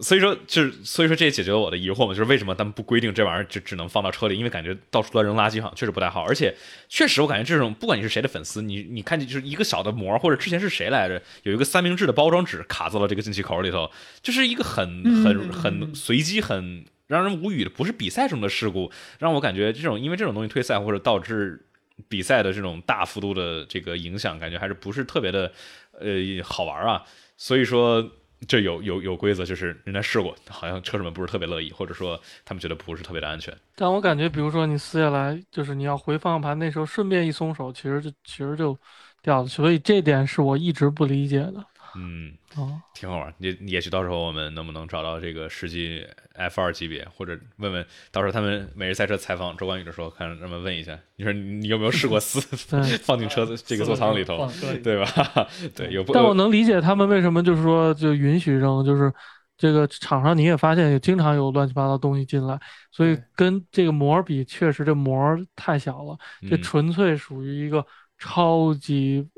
所以说，就是所以说，这也解决了我的疑惑嘛，就是为什么他们不规定这玩意儿就只能放到车里？因为感觉到处乱扔垃圾，好像确实不太好。而且，确实我感觉这种，不管你是谁的粉丝，你你看见就是一个小的膜，或者之前是谁来着，有一个三明治的包装纸卡在了这个进气口里头，就是一个很很很随机、很让人无语的，不是比赛中的事故，让我感觉这种因为这种东西退赛或者导致比赛的这种大幅度的这个影响，感觉还是不是特别的呃好玩啊。所以说。这有有有规则，就是人家试过，好像车主们不是特别乐意，或者说他们觉得不是特别的安全。但我感觉，比如说你撕下来，就是你要回方向盘那时候，顺便一松手，其实就其实就掉了。所以这点是我一直不理解的。嗯，哦，挺好玩。也也许到时候我们能不能找到这个实际 F 二级别，或者问问，到时候他们每日赛车采访周冠宇的时候，看让他们问一下，你说你有没有试过撕 <laughs> 放进车子这个座舱里头，对吧？<laughs> 对，有。但我能理解他们为什么就是说就允许扔，就是这个场上你也发现也经常有乱七八糟东西进来，所以跟这个膜比，确实这膜太小了，这纯粹属于一个超级。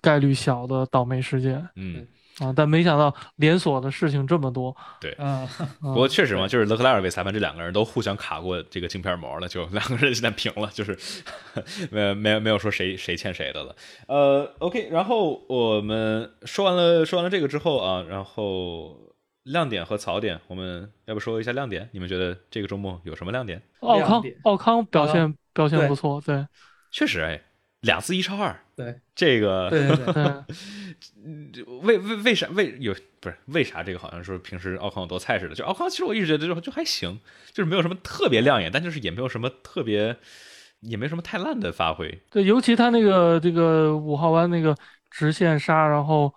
概率小的倒霉事件，嗯啊，但没想到连锁的事情这么多。对，<laughs> 嗯，不过确实嘛，就是勒克莱尔被裁判，这两个人都互相卡过这个镜片膜了，就两个人现在平了，就是没没有没有说谁谁欠谁的了。呃，OK，然后我们说完了说完了这个之后啊，然后亮点和槽点，我们要不说一下亮点？你们觉得这个周末有什么亮点？奥康奥康表现表现不错，对，确实哎。两次一超二，对这个，对对对，<laughs> 为为为啥为有不是为啥这个好像说平时奥康有多菜似的，就奥康其实我一直觉得就就还行，就是没有什么特别亮眼，但就是也没有什么特别，也没什么太烂的发挥。对，尤其他那个这个五号弯那个直线刹，然后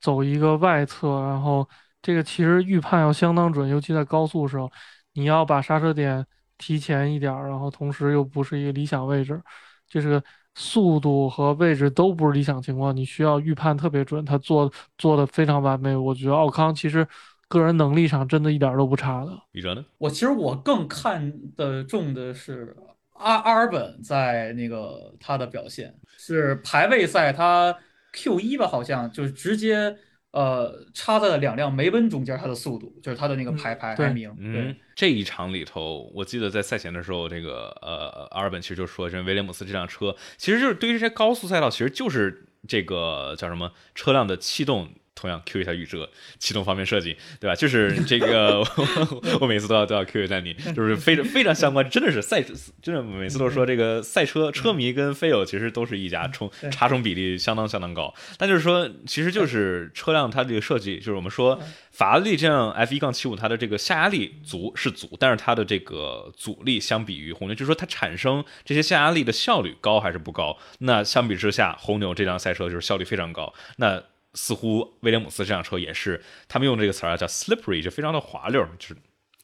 走一个外侧，然后这个其实预判要相当准，尤其在高速时候，你要把刹车点提前一点，然后同时又不是一个理想位置，就是。速度和位置都不是理想情况，你需要预判特别准。他做做的非常完美，我觉得奥康其实个人能力上真的一点都不差的。李哲呢？我其实我更看的重的是阿阿尔本在那个他的表现，是排位赛他 Q 一吧，好像就是直接。呃，插在了两辆梅奔中间，它的速度就是它的那个排排排名。嗯，这一场里头，我记得在赛前的时候，这个呃，阿尔本其实就说，这威廉姆斯这辆车，其实就是对于这些高速赛道，其实就是这个叫什么车辆的气动。同样 Q 一下宇哲，启动方面设计，对吧？就是这个，<laughs> 我每次都要都要 Q 一下你，就是非常非常相关，真的是赛，真的每次都说这个赛车车迷跟飞友其实都是一家，充差重比例相当相当高。但就是说，其实就是车辆它这个设计，就是我们说法拉利这样 F 一杠七五，它的这个下压力足是足，但是它的这个阻力相比于红牛，就是说它产生这些下压力的效率高还是不高？那相比之下，红牛这辆赛车就是效率非常高。那似乎威廉姆斯这辆车也是，他们用这个词儿叫 slippery，就非常的滑溜，就是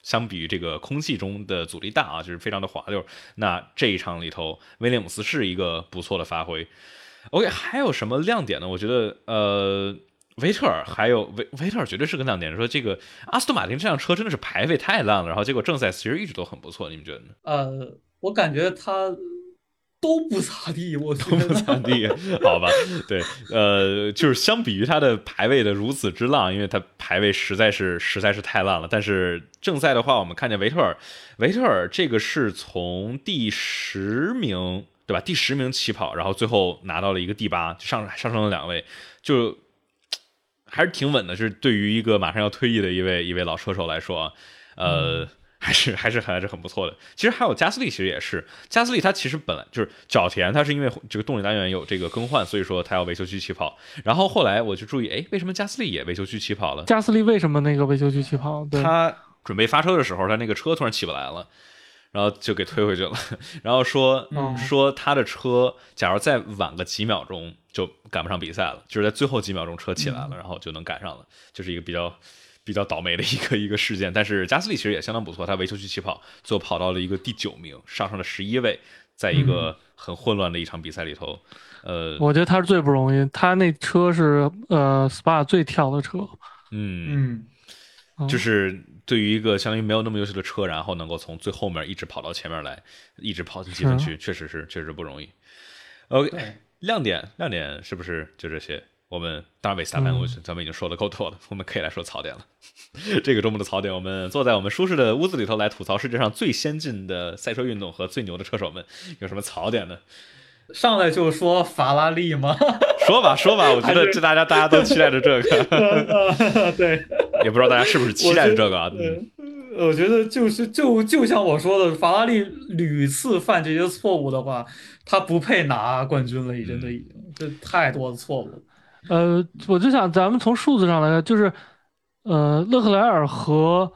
相比于这个空气中的阻力大啊，就是非常的滑溜。那这一场里头，威廉姆斯是一个不错的发挥。OK，还有什么亮点呢？我觉得，呃，维特尔还有维维特尔绝对是个亮点。说这个阿斯顿马丁这辆车真的是排位太烂了，然后结果正赛其实一直都很不错，你们觉得呢？呃，我感觉他。都不咋地，<laughs> 我都不咋地，好吧，对，呃，就是相比于他的排位的如此之浪，因为他排位实在是实在是太烂了。但是正赛的话，我们看见维特尔，维特尔这个是从第十名，对吧？第十名起跑，然后最后拿到了一个第八，上上升了两位，就还是挺稳的。是对于一个马上要退役的一位一位老车手来说，呃。还是还是还是很不错的。其实还有加斯利，其实也是加斯利，他其实本来就是角田，他是因为这个动力单元有这个更换，所以说他要维修区起跑。然后后来我就注意，哎，为什么加斯利也维修区起跑了？加斯利为什么那个维修区起跑？对，他准备发车的时候，他那个车突然起不来了。然后就给推回去了，<laughs> 然后说嗯说他的车，假如再晚个几秒钟就赶不上比赛了，就是在最后几秒钟车起来了，然后就能赶上了，就是一个比较比较倒霉的一个一个事件。但是加斯利其实也相当不错，他维修区起跑，最后跑到了一个第九名，上升了十一位，在一个很混乱的一场比赛里头，呃，我觉得他是最不容易，他那车是呃 SPA 最跳的车，嗯，嗯，嗯就是对于一个相当于没有那么优秀的车，然后能够从最后面一直跑到前面来，一直跑进积分区，确实是确实不容易。OK，亮点亮点是不是就这些？我们当然维斯塔潘，嗯我咱们已经说的够多了，我们可以来说槽点了。<laughs> 这个周末的槽点，我们坐在我们舒适的屋子里头来吐槽世界上最先进的赛车运动和最牛的车手们，有什么槽点呢？上来就说法拉利吗？<laughs> 说吧说吧，我觉得这大家大家都期待着这个，<laughs> 呃对，也不知道大家是不是期待着这个啊？我觉得就是就就像我说的，法拉利屡次犯这些错误的话，他不配拿冠军了，已经都已经这太多的错误了。呃，我就想咱们从数字上来看，就是呃勒克莱尔和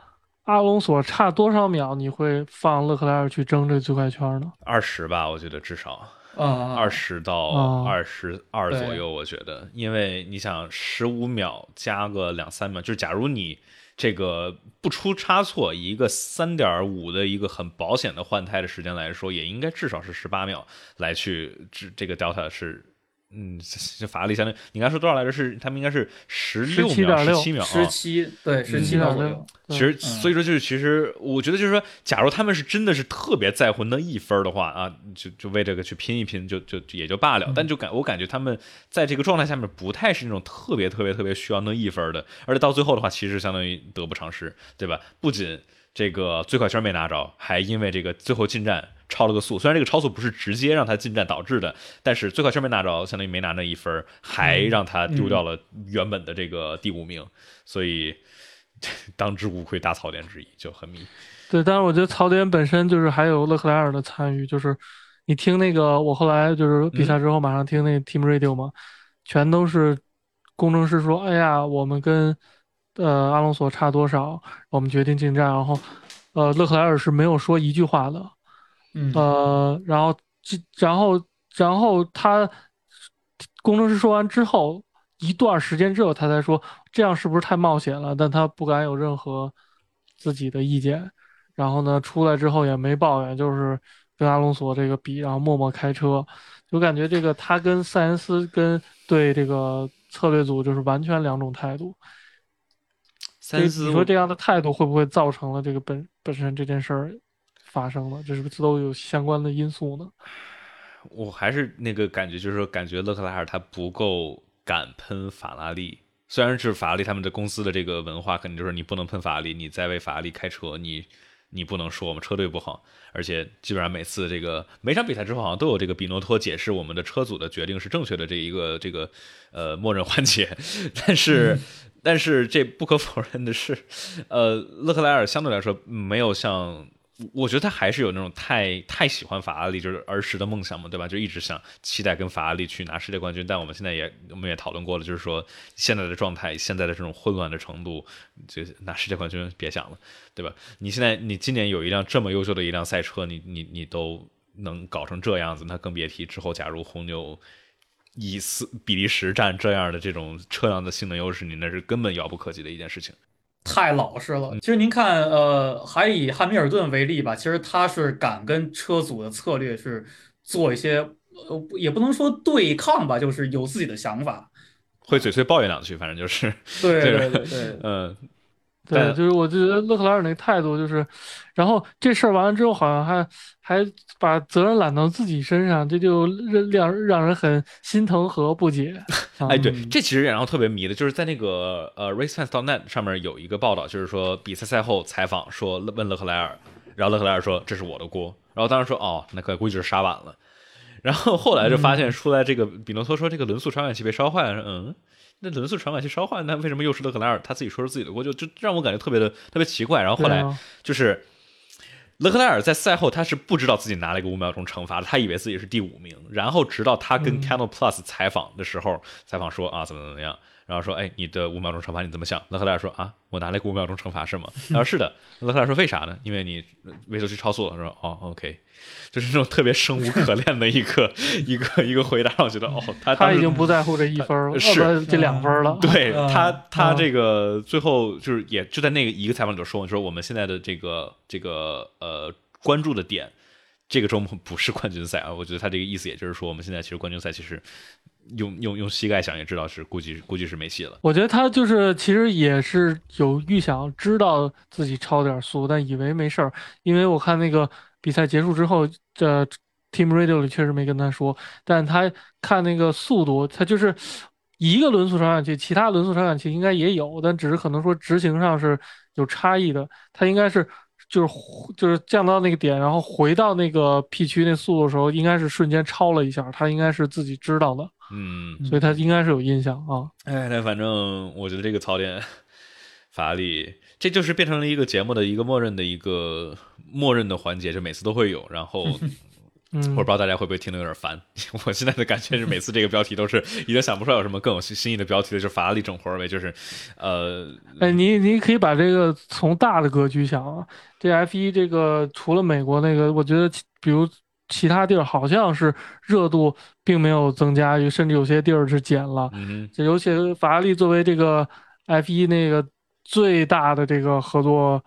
阿隆索差多少秒，你会放勒克莱尔去争这最快圈呢？二十吧，我觉得至少。啊，二十到哦二十二左右，我觉得，因为你想十五秒加个两三秒，就是假如你这个不出差错，以一个三点五的一个很保险的换胎的时间来说，也应该至少是十八秒来去这这个 delta 是。嗯，这法拉利相当于你刚才说多少来着？是他们应该是十六秒、十17.6七秒啊，十七对十七嗯秒左右，其实，嗯所以说就是，其实我觉得就是说，假如他们是真的是特别在乎那一分的话啊，就就为这个去拼一拼，就就就也就罢了。但就感我感觉他们在这个状态下面不太是那种特别特别特别需要那一分的，而且到最后的话，其实相当于得不偿失，对吧？不仅这个最快圈没拿着，还因为这个最后进站超了个速，虽然这个超速不是直接让他进站导致的，但是最快圈没拿着，相当于没拿那一分，还让他丢掉了原本的这个第五名，所以。<laughs> 当之无愧大槽点之一，就很迷。对，但是我觉得槽点本身就是还有勒克莱尔的参与，就是你听那个，我后来就是比赛之后马上听那个 Team Radio 嘛，全都是工程师说，哎呀，我们跟呃阿隆索差多少，我们决定进站，然后呃勒克莱尔是没有说一句话的，嗯呃，然后这然后然后他工程师说完之后，一段时间之后他才说这样是不是太冒险了？但他不敢有任何自己的意见。然后呢，出来之后也没抱怨，就是跟阿隆索这个比，然后默默开车，就感觉这个他跟塞恩斯跟对这个策略组就是完全两种态度。塞恩斯，你说这样的态度会不会造成了这个本本身这件事儿发生了？这是不是都有相关的因素呢？我还是那个感觉，就是说，感觉勒克莱尔他不够敢喷法拉利。虽然是法拉利他们的公司的这个文化，肯定就是你不能喷法拉利，你在为法拉利开车，你你不能说我们车队不好。而且基本上每次这个每场比赛之后，好像都有这个比诺托解释我们的车组的决定是正确的这一个这个呃默认环节。<laughs> 但是、但是这不可否认的是，呃，勒克莱尔相对来说没有像。我觉得他还是有那种太太喜欢法拉利，就是儿时的梦想嘛，对吧？就一直想期待跟法拉利去拿世界冠军。但我们现在也我们也讨论过了，就是说现在的状态，现在的这种混乱的程度，就拿世界冠军别想了，对吧？你现在你今年有一辆这么优秀的一辆赛车，你你你都能搞成这样子，那更别提之后假如红牛以斯比利时占这样的这种车辆的性能优势，你那是根本遥不可及的一件事情。太老实了。其实您看，呃，还以汉密尔顿为例吧，其实他是敢跟车组的策略是做一些，呃，也不能说对抗吧，就是有自己的想法。会嘴碎抱怨两句，反正就是，<laughs> 对对对对，<laughs> 嗯，对，就是我觉得勒克莱尔那态度就是，然后这事儿完了之后，好像还还把责任揽到自己身上，这就让让让人很心疼和不解。<laughs> 啊哎，对，嗯这其实也让我特别迷的，就是在那个呃 racefans.net 上面有一个报道，就是说比赛赛后采访说问勒克莱尔，然后勒克莱尔说这是我的锅，然后当时说哦，那可估计是杀晚了，<laughs> 然后后来就发现出来这个比诺托说这个轮速传感器被烧坏了，嗯。那轮速传感器烧坏，那为什么又是勒克莱尔他自己说是自己的锅？就就让我感觉特别的特别奇怪。然后后来就是勒克莱尔在赛后他是不知道自己拿了一个五秒钟惩罚的，他以为自己是第五名。然后直到他跟嗯 Canal Plus 采访的时候，采访说啊怎么怎么样，然后说哎你的五秒钟惩罚你怎么想？勒克莱尔说啊我拿了一个五秒钟惩罚是吗？他说是的。勒克莱尔说为啥呢？因为你维修区超速了。他说哦 OK，就是这种特别生无可恋的一个一个一个回答，让我觉得哦他他已经不在乎这一分了，<laughs> 是这两分儿了。对嗯他，他嗯这个最后就是也就在那个一个采访里头说，说我们现在的这个这个呃关注的点，这个周末不是冠军赛啊。我觉得他这个意思也就是说，我们现在其实冠军赛其实用用用膝盖想也知道是估计估计是没戏了。我觉得他就是其实也是有预想，知道自己超点速，但以为没事儿。因为我看那个比赛结束之后，这 Team Radio 里确实没跟他说，但他看那个速度，他就是一个轮速传感器，其他轮速传感器应该也有，但只是可能说执行上是有差异的。他应该是就是就是降到那个点，然后回到那个 P 区那速度的时候，应该是瞬间超了一下，他应该是自己知道的，嗯，所以他应该是有印象啊。哎，那反正我觉得这个槽点，法拉利这就是变成了一个节目的一个默认的一个默认的环节，就每次都会有，然后。嗯我不知道大家会不会听得有点烦。<laughs> 我现在的感觉是，每次这个标题都是 <laughs> 已经想不出来有什么更有新新意的标题了，就是法拉利整活儿呗，就是，呃，哎，你你可以把这个从大的格局想啊，这 F 一这个除了美国那个，我觉得其比如其他地儿好像是热度并没有增加，甚至有些地儿是减了。嗯这尤其法拉利作为这个 F 一那个最大的这个合作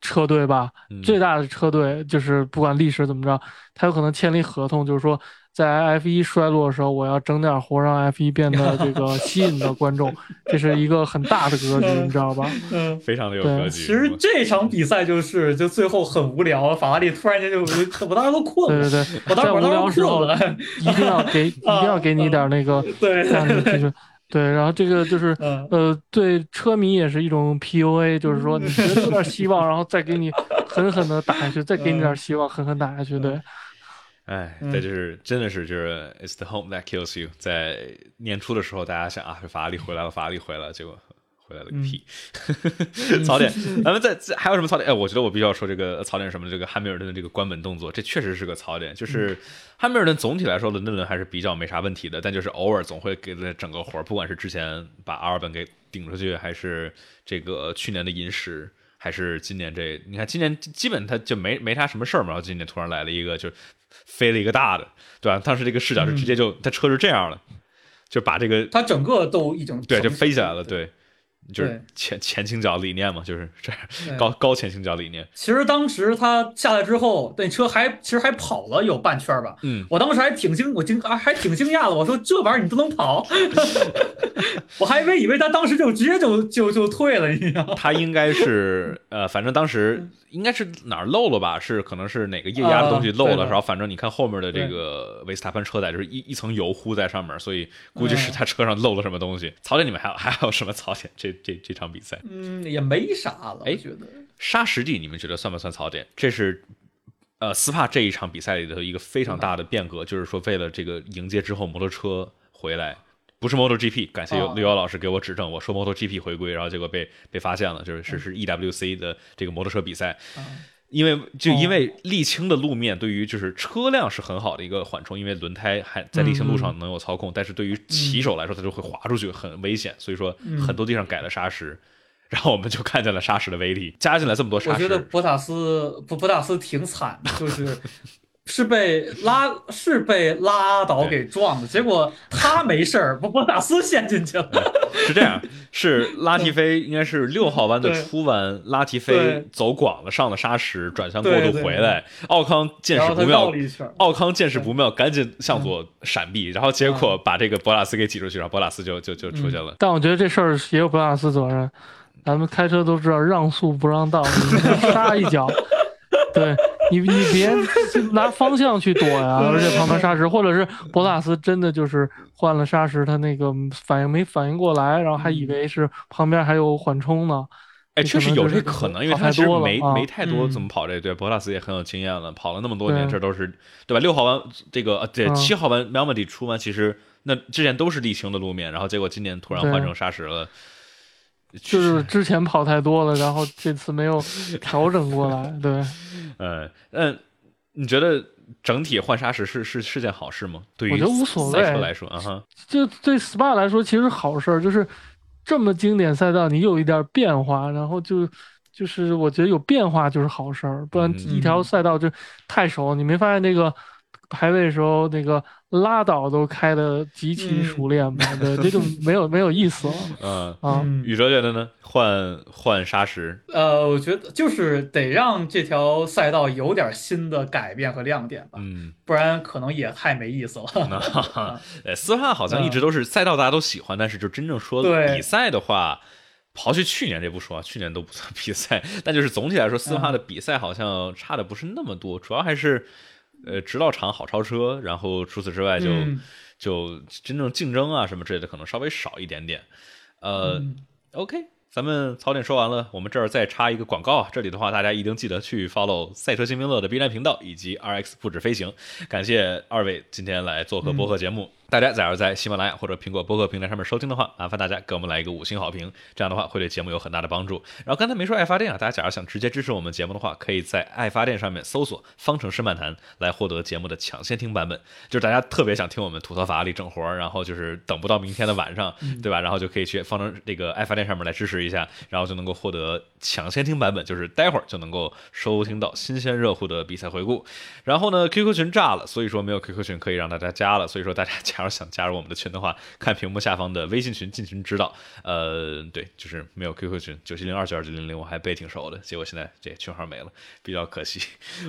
车队吧，最大的车队就是不管历史怎么着，他有可能签立合同，就是说在 F 一衰落的时候，我要整点活让 F 一变得这个 <laughs> 吸引的观众，这是一个很大的格局，你知道吧？嗯。非常的有对格局。其实这场比赛就是，就最后很无聊，法拉利突然间就，我当时都困了，对对对，我当时我在无聊时候当时困了，一定要给一定要给你点那个对这样的提示，对，然后这个就是嗯呃，对车迷也是一种 PUA，就是说你觉得有点希望，然后再给你狠狠的打下去，再给你点希望，狠狠打下去，对。哎，嗯这就是真的是就是 It's the home that kills you。在年初的时候，大家想啊，法拉利回来了，法拉利回来了，结果回来了个屁。<laughs> 槽点，咱们再再还有什么槽点？哎，我觉得我必须要说这个槽点是什么？这个汉密尔顿的这个关门动作，这确实是个槽点。就是汉密尔顿总体来说，伦敦轮还是比较没啥问题的，但就是偶尔总会给他整个活儿，不管是之前把阿尔本给顶出去，还是这个去年的银石。还是今年这，你看今年基本他就没没啥什么事儿嘛，然后今年突然来了一个，就飞了一个大的，对吧？当时这个视角是直接就他车是这样了，就把这个他整个都已经对就飞起来了，对。对，就是前前倾角理念嘛，就是 <laughs> 这样高高前倾角理念，其实当时他下来之后，那车还其实还跑了有半圈吧。嗯，我当时还挺惊，我惊啊还挺惊讶的。我说这玩意儿你都能跑，<laughs> 我还以为以为他当时就直接就就就退了，你知道吗？他应该是 <laughs> 呃，反正当时应该是哪儿漏了吧？是可能是哪个液压的东西漏了，然后反正你看后面的这个维斯塔潘车载就是一一层油糊在上面，所以估计是他车上漏了什么东西。槽点你们还有还有什么槽点？这这这场比赛，嗯，也没啥了，哎我觉得。沙石地你们觉得算不算槽点？这是。呃，斯帕这一场比赛里头一个非常大的变革，就是说为了这个迎接之后摩托车回来，不是 MotoGP，感谢刘刘瑶老师给我指正，我说 MotoGP 回归，然后结果被被发现了，就是是是 EWC 的这个摩托车比赛，啊因为就哦。因为沥青的路面对于就是车辆是很好的一个缓冲，因为轮胎还在沥青路上能有操控，但是对于骑手来说，它就会滑出去，很危险，所以说嗯。很多地方改了砂石，然后我们就看见了砂石的威力，加进来这么多我砂石，我觉得博塔斯博博塔斯挺惨的，就是是被拉是被拉倒给撞的，结果他没事儿，博博塔斯陷进去了。是这样，是拉提菲应该是六号弯的对出弯，拉提菲走广了，上了沙石，转向过度回来，奥康见势不妙奥康见势不妙，赶紧向左闪避，然后结果把这个博拉斯给挤出去，然后博拉斯就就就出去了。但我觉得这事儿也有博拉斯责任。咱们开车都知道，让速不让道，你刹一脚，<laughs> 对你你别拿方向去躲呀，而且旁边沙石，或者是博拉斯真的就是换了沙石，他那个反应没反应过来，然后还以为是旁边还有缓冲呢。哎，确实有这可能，因为太他其实没没太多嗯怎么跑这队，博拉斯也很有经验了，跑了那么多年，这都是对吧？六号弯这个呃对嗯七号弯 Melody 出弯，其实那之前都是沥青的路面，然后结果今年突然换成沙石了。就是之前跑太多了，然后这次没有调整过来。<laughs> 对，呃嗯，你觉得整体换砂石是是是件好事吗？对于我觉得无所谓赛车来说，啊哈，就对 SPA 来说其实好事儿，就是这么经典赛道，你有一点变化，然后就就是我觉得有变化就是好事儿，不然嗯一条赛道就太熟，你没发现那个排位时候那个拉倒都开的极其熟练吗？对，<laughs> 这就没有没有意思了嗯，啊。嗯宇哲觉得呢？换换沙石，呃，我觉得就是得让这条赛道有点新的改变和亮点吧，嗯，不然可能也太没意思了。<laughs> 那哈哈，呃，斯帕好像一直都是赛道大家都喜欢，但是就真正说对比赛的话。刨去去年这不说，去年都不算 <laughs> 比赛，但就是总体来说，斯帕的比赛好像差的不是那么多，主要还是呃直道厂好超车，然后除此之外就、嗯就真正竞争啊什么之类的可能稍微少一点点。呃、嗯 o k 咱们槽点说完了，我们这儿再插一个广告啊。这里的话，大家一定记得去 follow 赛车新兵乐的 B 站频道以及 RX 不止飞行。感谢二位今天来做客播客节目。大家假如在喜马拉雅或者苹果播客平台上面收听的话，麻烦大家给我们来一个五星好评，这样的话会对节目有很大的帮助。然后刚才没说爱发电啊，大家假如想直接支持我们节目的话，可以在爱发电上面搜索“方程式漫谈”来获得节目的抢先听版本。就是大家特别想听我们吐槽法拉利整活儿，然后就是等不到明天的晚上，对吧？然后就可以去方程这个爱发电上面来支持一下，然后就能够获得抢先听版本，就是待会儿就能够收听到新鲜热乎的比赛回顾。然后呢，QQ 群炸了，所以说没有 QQ 群可以让大家加了，所以说大家假如想加入我们的群的话，看屏幕下方的微信群进群指导。呃，对，就是没有 QQ 群，九七零二九二九零零我还背挺熟的，结果现在这群号没了，比较可惜。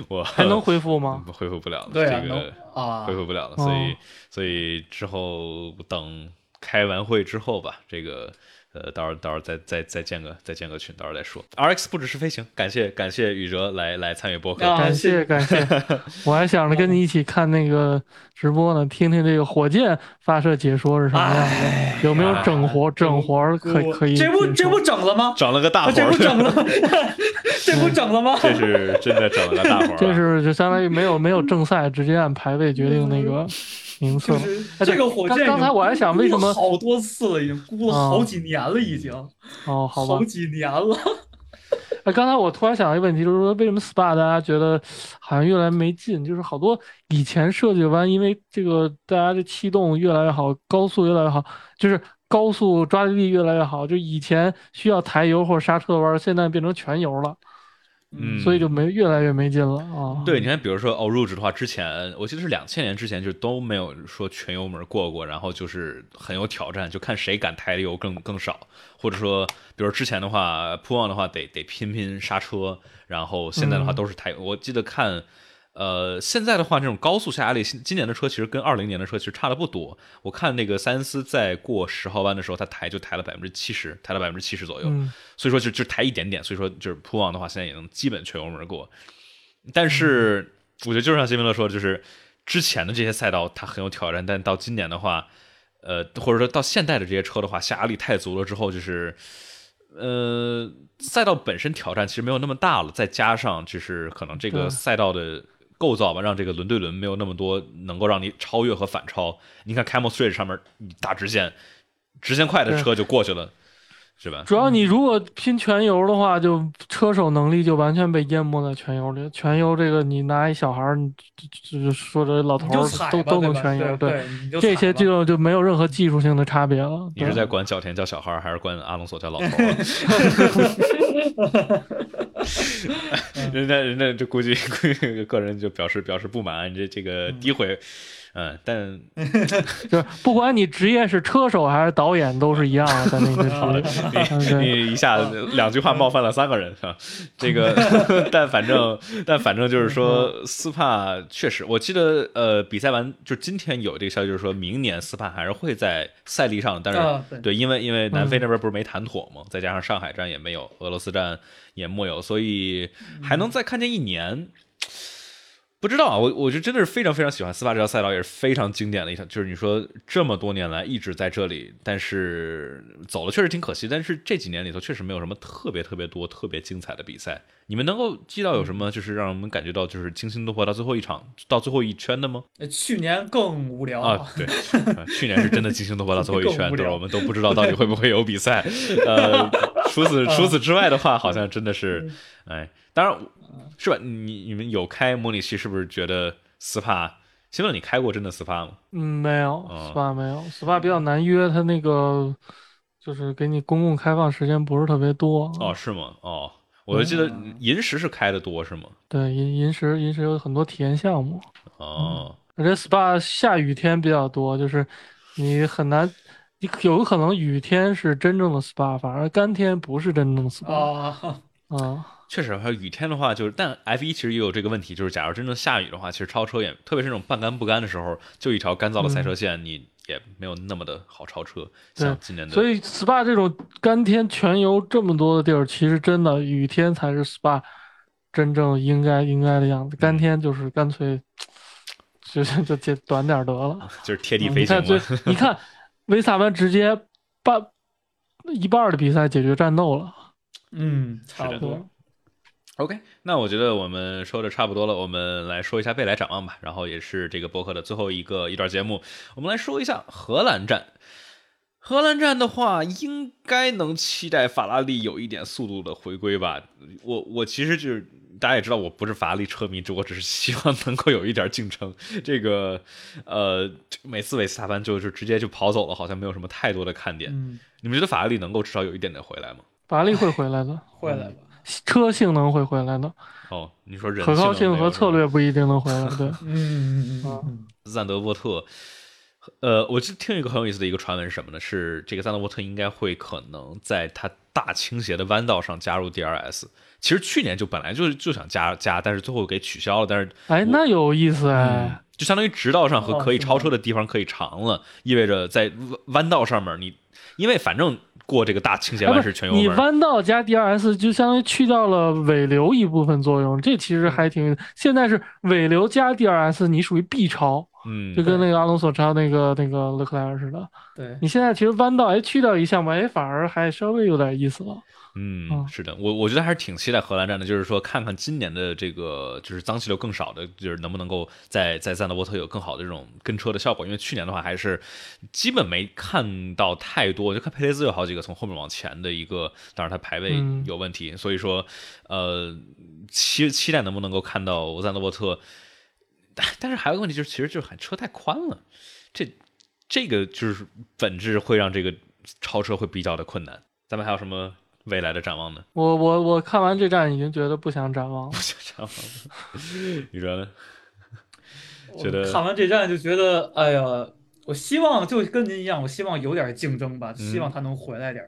我还能恢复吗？<laughs> 恢复不了了，对啊，这个啊恢，复不了了，哦所以所以之后等开完会之后吧，这个呃，到时候到时候再再再建个再建个群，到时候再说。RX 不只是飞行，感谢感谢宇哲来来参与播客。啊感谢感谢，<laughs> 我还想着跟你一起看那个直播呢，听听这个火箭发射解说是什么样哎的，有没有整活整活儿可可以？这不这不整了吗？整了个大活这不，整了，<laughs> <laughs> 这不整了吗？这是真的整了个大活。这是就相当于没有没有正赛，直接按排位决定那个就是这个火箭刚刚才我还想为什么好多次了，已经估了好几年了，已经哦，好吧好。几年了。<laughs> 哎，刚才我突然想到一个问题，就是说为什么 SPA 大家觉得好像越来越没劲？就是好多以前设计的弯，因为这个大家的气动越来越好，高速越来越好，就是高速抓地力越来越好。就以前需要抬油或者刹车的弯，现在变成全油了，嗯所以就没越来越没劲了啊。对，你看，比如说 o Rouge 的话，之前我记得是两千年之前就都没有说全油门过过，然后就是很有挑战，就看谁敢抬的油更更少，或者说，比如之前的话，铺旺的话得得拼拼刹车，然后现在的话嗯都是抬。我记得看，呃，现在的话这种高速下压力，今今年的车其实跟二零年的车其实差的不多。我看那个塞恩斯在过十号弯的时候，它抬就抬了百分之七十，抬了百分之七十左右。嗯，所以说就就抬一点点，所以说就是铺网的话，现在也能基本全油门过。但是我觉得就是像辛明乐说的，就是之前的这些赛道它很有挑战，但到今年的话，呃，或者说到现代的这些车的话，下压力太足了之后，就是呃赛道本身挑战其实没有那么大了，再加上就是可能这个赛道的。构造吧，让这个轮对轮没有那么多能够让你超越和反超。你看 Camel Street 上面你大直线，直线快的车就过去了，是吧？主要你如果拼全油的话，就车手能力就完全被淹没在全油里。全油这个你拿一小孩儿，你就就就说这老头儿都都能全油，对，这些就就没有任何技术性的差别了。你是在管小田叫小孩儿，还是管阿隆索叫老头儿？<laughs> 人家人家这估计估计个人就表示表示不满，你这这个诋毁，嗯，但 <laughs> 就是不管你职业是车手还是导演，都是一样的，在那个职业。嗯对你一下两句话冒犯了三个人啊，这个，<laughs> 但反正但反正就是说，斯帕确实，我记得呃，比赛完就今天有这个消息，就是说明年斯帕还是会在赛历上，但是、对，因为因为南非那边不是没谈妥嘛，再加上上海站也没有，俄罗斯站也没有，所以还能再看见一年。不知道啊，我我就真的是非常非常喜欢斯巴这条赛道，也是非常经典的一条。就是你说这么多年来一直在这里，但是走了确实挺可惜。但是这几年里头确实没有什么特别特别多、特别精彩的比赛。你们能够记到有什么就是让我们感觉到就是惊心动魄到最后一场到最后一圈的吗？呃去年更无聊啊，对，去年 <laughs> 是真的惊心动魄到最后一圈，<laughs> 对，我们都不知道到底会不会有比赛。呃，<laughs> 除此除此之外的话，好像真的是，哎，当然。是吧？你你们有开模拟器，是不是觉得 SPA？新乐，你开过真的 SPA 吗？嗯，没有，SPA 没有，SPA 比较难约，它那个就是给你公共开放时间不是特别多。哦，是吗？哦，我就记得银石是开的多，是吗？对，银银石银石有很多体验项目。哦，而且 SPA 下雨天比较多，就是你很难，你有可能雨天是真正的 SPA，反而干天不是真正的 SPA。啊 <laughs> 啊。确实，还有雨天的话，就是但 F 一其实也有这个问题，就是假如真正下雨的话，其实超车也，特别是那种半干不干的时候，就一条干燥的赛车线，你也没有那么的好超车。像今年的，所以 SPA 这种干天全油这么多的地儿，其实真的雨天才是 SPA 真正应该应该的样子，干天就是干脆 <tsk> 就就就短点得了，<laughs> 就是贴地飞行。你看，你看维萨班直接半一半的比赛解决战斗了。嗯，差不多。OK，那我觉得我们说的差不多了，我们来说一下未来展望吧。然后也是这个博客的最后一个一段节目，我们来说一下荷兰站。荷兰站的话，应该能期待法拉利有一点速度的回归吧。我我其实就是大家也知道，我不是法拉利车迷，我只是希望能够有一点竞争。这个呃，每次维斯塔潘就是直接就跑走了，好像没有什么太多的看点。你们觉得法拉利能够至少有一点点回来吗？法拉利会回来的，会来吧。车性能会回来的哦，你说人可靠性和策略不一定能回来，对，嗯嗯嗯。赞德沃特，呃，我就听一个很有意思的一个传闻是什么呢？是这个萨德沃特应该会可能在他大倾斜的弯道上加入 DRS。其实去年就本来就就想加加，但是最后给取消了。但是哎，那有意思哎，就相当于直道上和可以超车的地方可以长了，意味着在弯弯道上面你，因为反正。过这个大倾斜弯是全油门，你弯道加 DRS 就相当于去掉了尾流一部分作用，这其实还挺。现在是尾流加 DRS，你属于 B 超，嗯，就跟那个阿隆索超那个那个勒克莱尔似的。对。你现在其实弯道哎去掉一项吧哎反而还稍微有点意思了。嗯，是的，我我觉得还是挺期待荷兰站的，就是说看看今年的这个就是脏气流更少的，就是能不能够在在赞德沃特有更好的这种跟车的效果，因为去年的话还是基本没看到太多，就看佩雷兹有好几个从后面往前的一个，当然他排位有问题，所以说呃期期待能不能够看到赞德沃特，但但是还有个问题就是其实就是车太宽了，这这个就是本质会让这个超车会比较的困难。咱们还有什么？未来的展望呢？我我我看完这站已经觉得不想展望了。不想展望了，你说呢？觉得看完这站就觉得，哎呀，我希望就跟您一样，我希望有点竞争吧，希望他能回来点。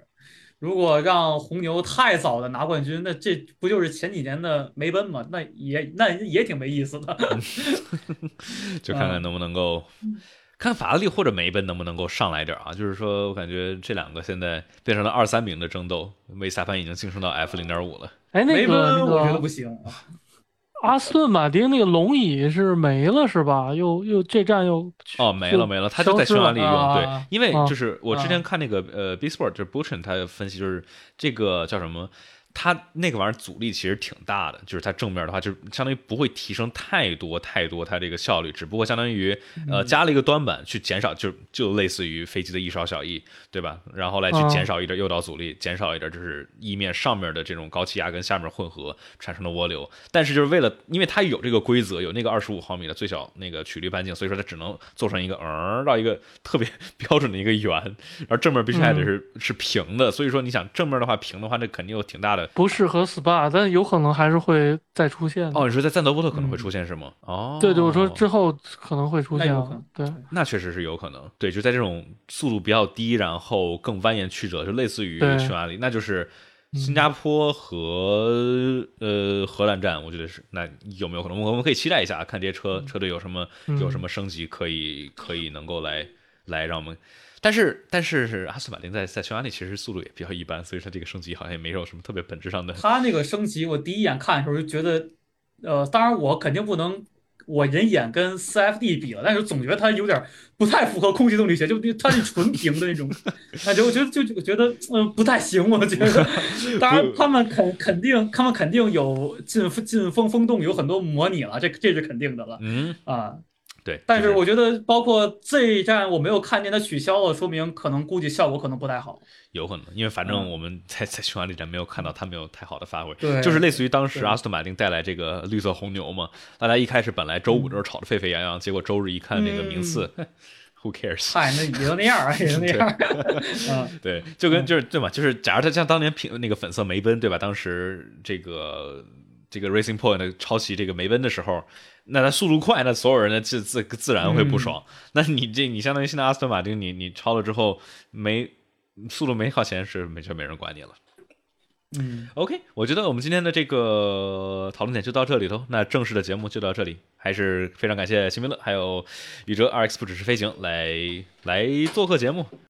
如果让红牛太早的拿冠军，那这不就是前几年的梅奔吗？那也那也挺没意思的。<laughs> <laughs> 就看看能不能够。看法拉利或者梅奔能不能够上来点啊？就是说我感觉这两个现在变成了二三名的争斗，维斯塔潘已经晋升到 F 零点五了。哎，那个我觉得不行。阿斯顿马丁那个龙椅是没了是吧？又又这站又哦没了没了，他就在匈牙利用对，因为就是我之前看那个呃 B Sport 就是 Butchen 他分析就是这个叫什么？它那个玩意儿阻力其实挺大的，就是它正面的话，就相当于不会提升太多太多它这个效率，只不过相当于呃加了一个端板去减少，就就类似于飞机的一烧小翼，对吧？然后来去减少一点诱导阻力，减少一点就是翼面上面的这种高气压跟下面混合产生的涡流。但是就是为了，因为它有这个规则，有那个二十五毫米的最小那个曲率半径，所以说它只能做成一个嗯到一个特别标准的一个圆，然后正面必须还得是是平的。所以说你想正面的话平的话，那肯定有挺大的。不适合 SPA，但有可能还是会再出现。哦，你说在赞德波特可能会出现是吗？哦，对对，我说之后可能会出现。对，那确实是有可能。对，就在这种速度比较低，然后更蜿蜒曲折，就类似于匈牙利，那就是新加坡和呃荷兰站，我觉得是那有没有可能？我们可以期待一下，看这些车车队有什么有什么升级，可以可以能够来来让我们。但是，但是是阿斯顿马丁在在匈牙利其实速度也比较一般，所以说这个升级好像也没有什么特别本质上的。他那个升级，我第一眼看的时候就觉得，呃，当然我肯定不能我人眼跟 CFD 比了，但是总觉得它有点不太符合空气动力学，就它是纯平的那种感觉，我觉得就就觉得嗯不太行，我觉得。<laughs> 当然他们肯肯定他们肯定有进进风风洞有很多模拟了，这这是肯定的了。嗯啊，对，但是我觉得包括这一站我没有看见它取消了，说明可能估计效果可能不太好。有可能，因为反正我们在在匈牙利站没有看到他没有太好的发挥，对就是类似于当时阿斯顿马丁带来这个绿色红牛嘛，大家一开始本来周五的时候吵得沸沸扬扬，结果周日一看那个名次、w h o cares？嗨，那也就那样啊，也就那样 <laughs> 对，就跟就是对嘛，就是假如他像当年平那个粉色梅奔对吧？当时这个这个 Racing Point 抄袭这个梅奔的时候，那他速度快，那所有人呢自自自然会不爽。那你这你相当于现在阿斯顿马丁，你你超了之后没速度没靠前是没就没人管你了。嗯，OK，我觉得我们今天的这个讨论点就到这里头，那正式的节目就到这里，还是非常感谢新民乐还有宇哲 RX 不只是飞行来来做客节目，